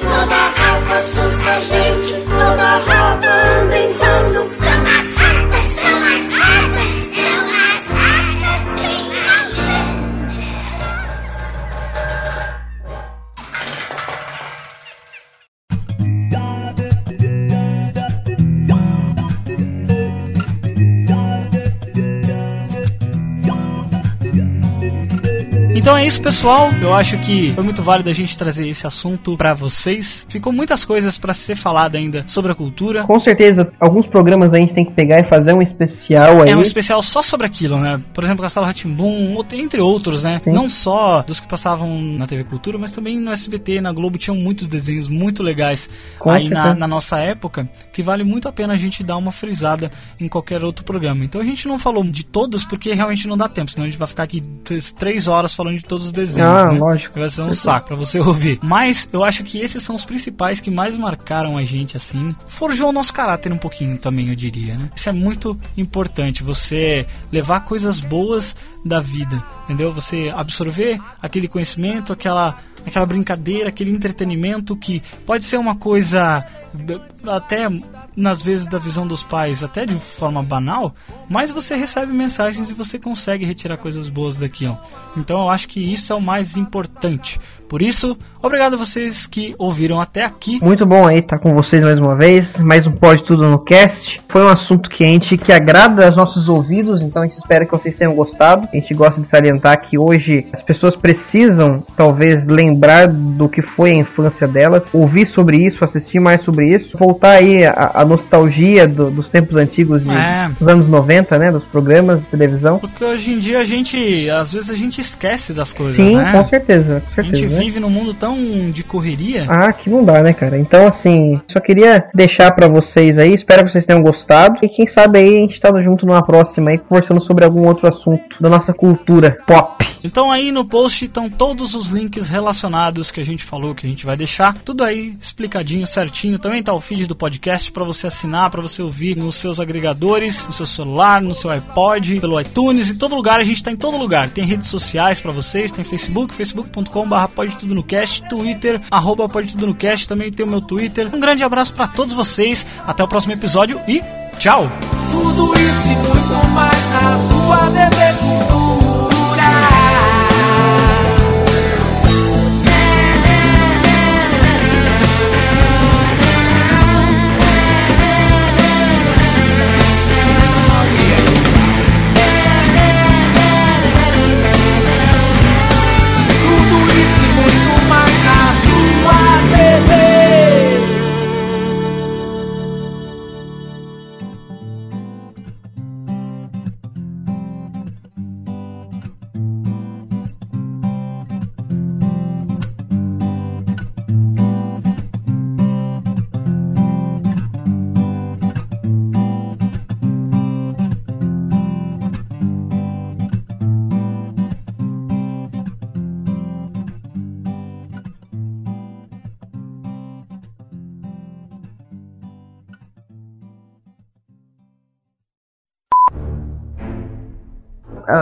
Toda raiva assusta a gente, toda anda em bando. Então é isso, pessoal. Eu acho que foi muito válido a gente trazer esse assunto pra vocês. Ficou muitas coisas pra ser falada ainda sobre a cultura. Com certeza, alguns programas a gente tem que pegar e fazer um especial aí. É um especial só sobre aquilo, né? Por exemplo, Castelo Ratimbum, entre outros, né? Sim. Não só dos que passavam na TV Cultura, mas também no SBT, na Globo, tinham muitos desenhos muito legais Com aí na, na nossa época, que vale muito a pena a gente dar uma frisada em qualquer outro programa. Então a gente não falou de todos, porque realmente não dá tempo, senão a gente vai ficar aqui três horas falando de todos os desenhos, Ah, né? lógico. Vai ser um saco pra você ouvir. Mas eu acho que esses são os principais que mais marcaram a gente, assim. Forjou o nosso caráter um pouquinho também, eu diria, né? Isso é muito importante, você levar coisas boas da vida, entendeu? Você absorver aquele conhecimento, aquela, aquela brincadeira, aquele entretenimento que pode ser uma coisa até nas vezes da visão dos pais, até de forma banal, mas você recebe mensagens e você consegue retirar coisas boas daquilo. Então eu acho que isso é o mais importante. Por isso, obrigado a vocês que ouviram até aqui. Muito bom aí estar com vocês mais uma vez, mais um Pode Tudo no Cast. Foi um assunto quente que agrada aos nossos ouvidos, então a gente espera que vocês tenham gostado. A gente gosta de salientar que hoje as pessoas precisam, talvez, lembrar do que foi a infância delas, ouvir sobre isso, assistir mais sobre isso, voltar aí a, a nostalgia do- dos tempos antigos de, É. dos anos 90, né, dos programas de televisão. Porque hoje em dia a gente, às vezes a gente esquece das coisas, Sim, né? com certeza, com A gente certeza. né? vive num mundo tão de correria. Ah, que não dá, né, cara? Então, assim, só queria deixar pra vocês aí, espero que vocês tenham gostado. E quem sabe aí a gente tá junto numa próxima aí, conversando sobre algum outro assunto da nossa cultura pop. Então aí no post estão todos os links relacionados que a gente falou que a gente vai deixar, tudo aí explicadinho, certinho. Também tá o feed do podcast para você assinar, para você ouvir nos seus agregadores, no seu celular, no seu iPod, pelo iTunes, em todo lugar, a gente tá em todo lugar. Tem redes sociais para vocês, tem Facebook, facebook.com/barra pode Twitter, arroba pode também tem o meu Twitter. Um grande abraço para todos vocês, até o próximo episódio e tchau. Tudo isso e muito mais na sua.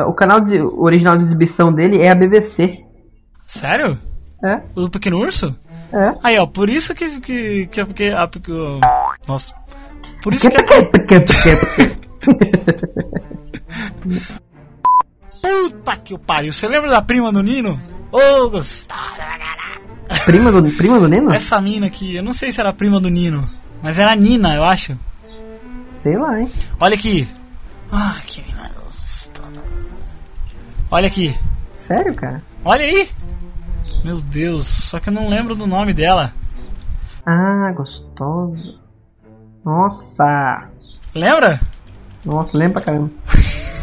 O canal de, o original de exibição dele é a BBC. Sério? É. O do Pequeno Urso? É. Aí, ó, por isso que. que, que, que, porque, ó, nossa. Por isso que. Puta que o pariu. Você lembra da prima do Nino? Ô, gostosa, Prima do, prima do Nino? Essa mina aqui, eu não sei se era prima do Nino, mas era a Nina, eu acho. Sei lá, hein? Olha aqui. Ah, que mina gostosa. Olha aqui. Sério, cara? Olha aí. Meu Deus, só que eu não lembro do nome dela. Ah, gostoso. Nossa. Lembra? Nossa, lembra pra caramba.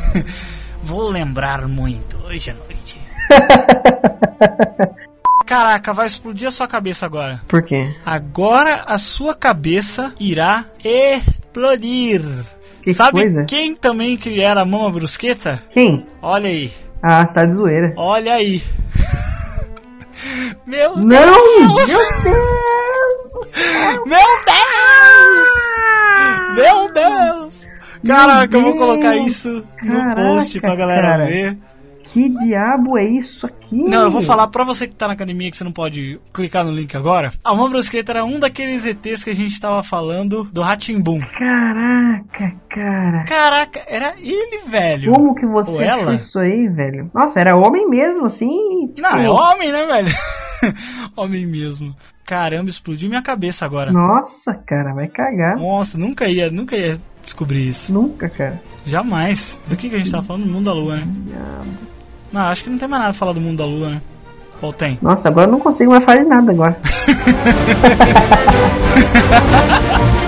Vou lembrar muito hoje à noite. Caraca, vai explodir a sua cabeça agora. Por quê? Agora a sua cabeça irá explodir. Que Sabe coisa? quem também que era a Mama Brusqueta? Quem? Olha aí. Ah, tá de zoeira. Olha aí. Meu Não! Deus! Meu Deus! Meu Deus! Meu Deus! Caraca, eu vou colocar isso no Caraca, post pra galera cara. ver. Que diabo é isso aqui? Não, eu vou falar pra você que tá na academia que você não pode clicar no link agora. A Mão Brusqueta era um daqueles ETs que a gente tava falando do Ratimbum. Caraca, cara. Caraca, era ele, velho. Como que você Ou ela? isso aí, velho? Nossa, era homem mesmo, assim? Tipo... Não, é homem, né, velho? homem mesmo. Caramba, explodiu minha cabeça agora. Nossa, cara, vai cagar. Nossa, nunca ia, nunca ia descobrir isso. Nunca, cara. Jamais. Do que, que a gente tava falando? Do mundo da lua, né? Não, acho que não tem mais nada pra falar do mundo da lua, né? Ou tem? Nossa, agora eu não consigo mais falar de nada agora.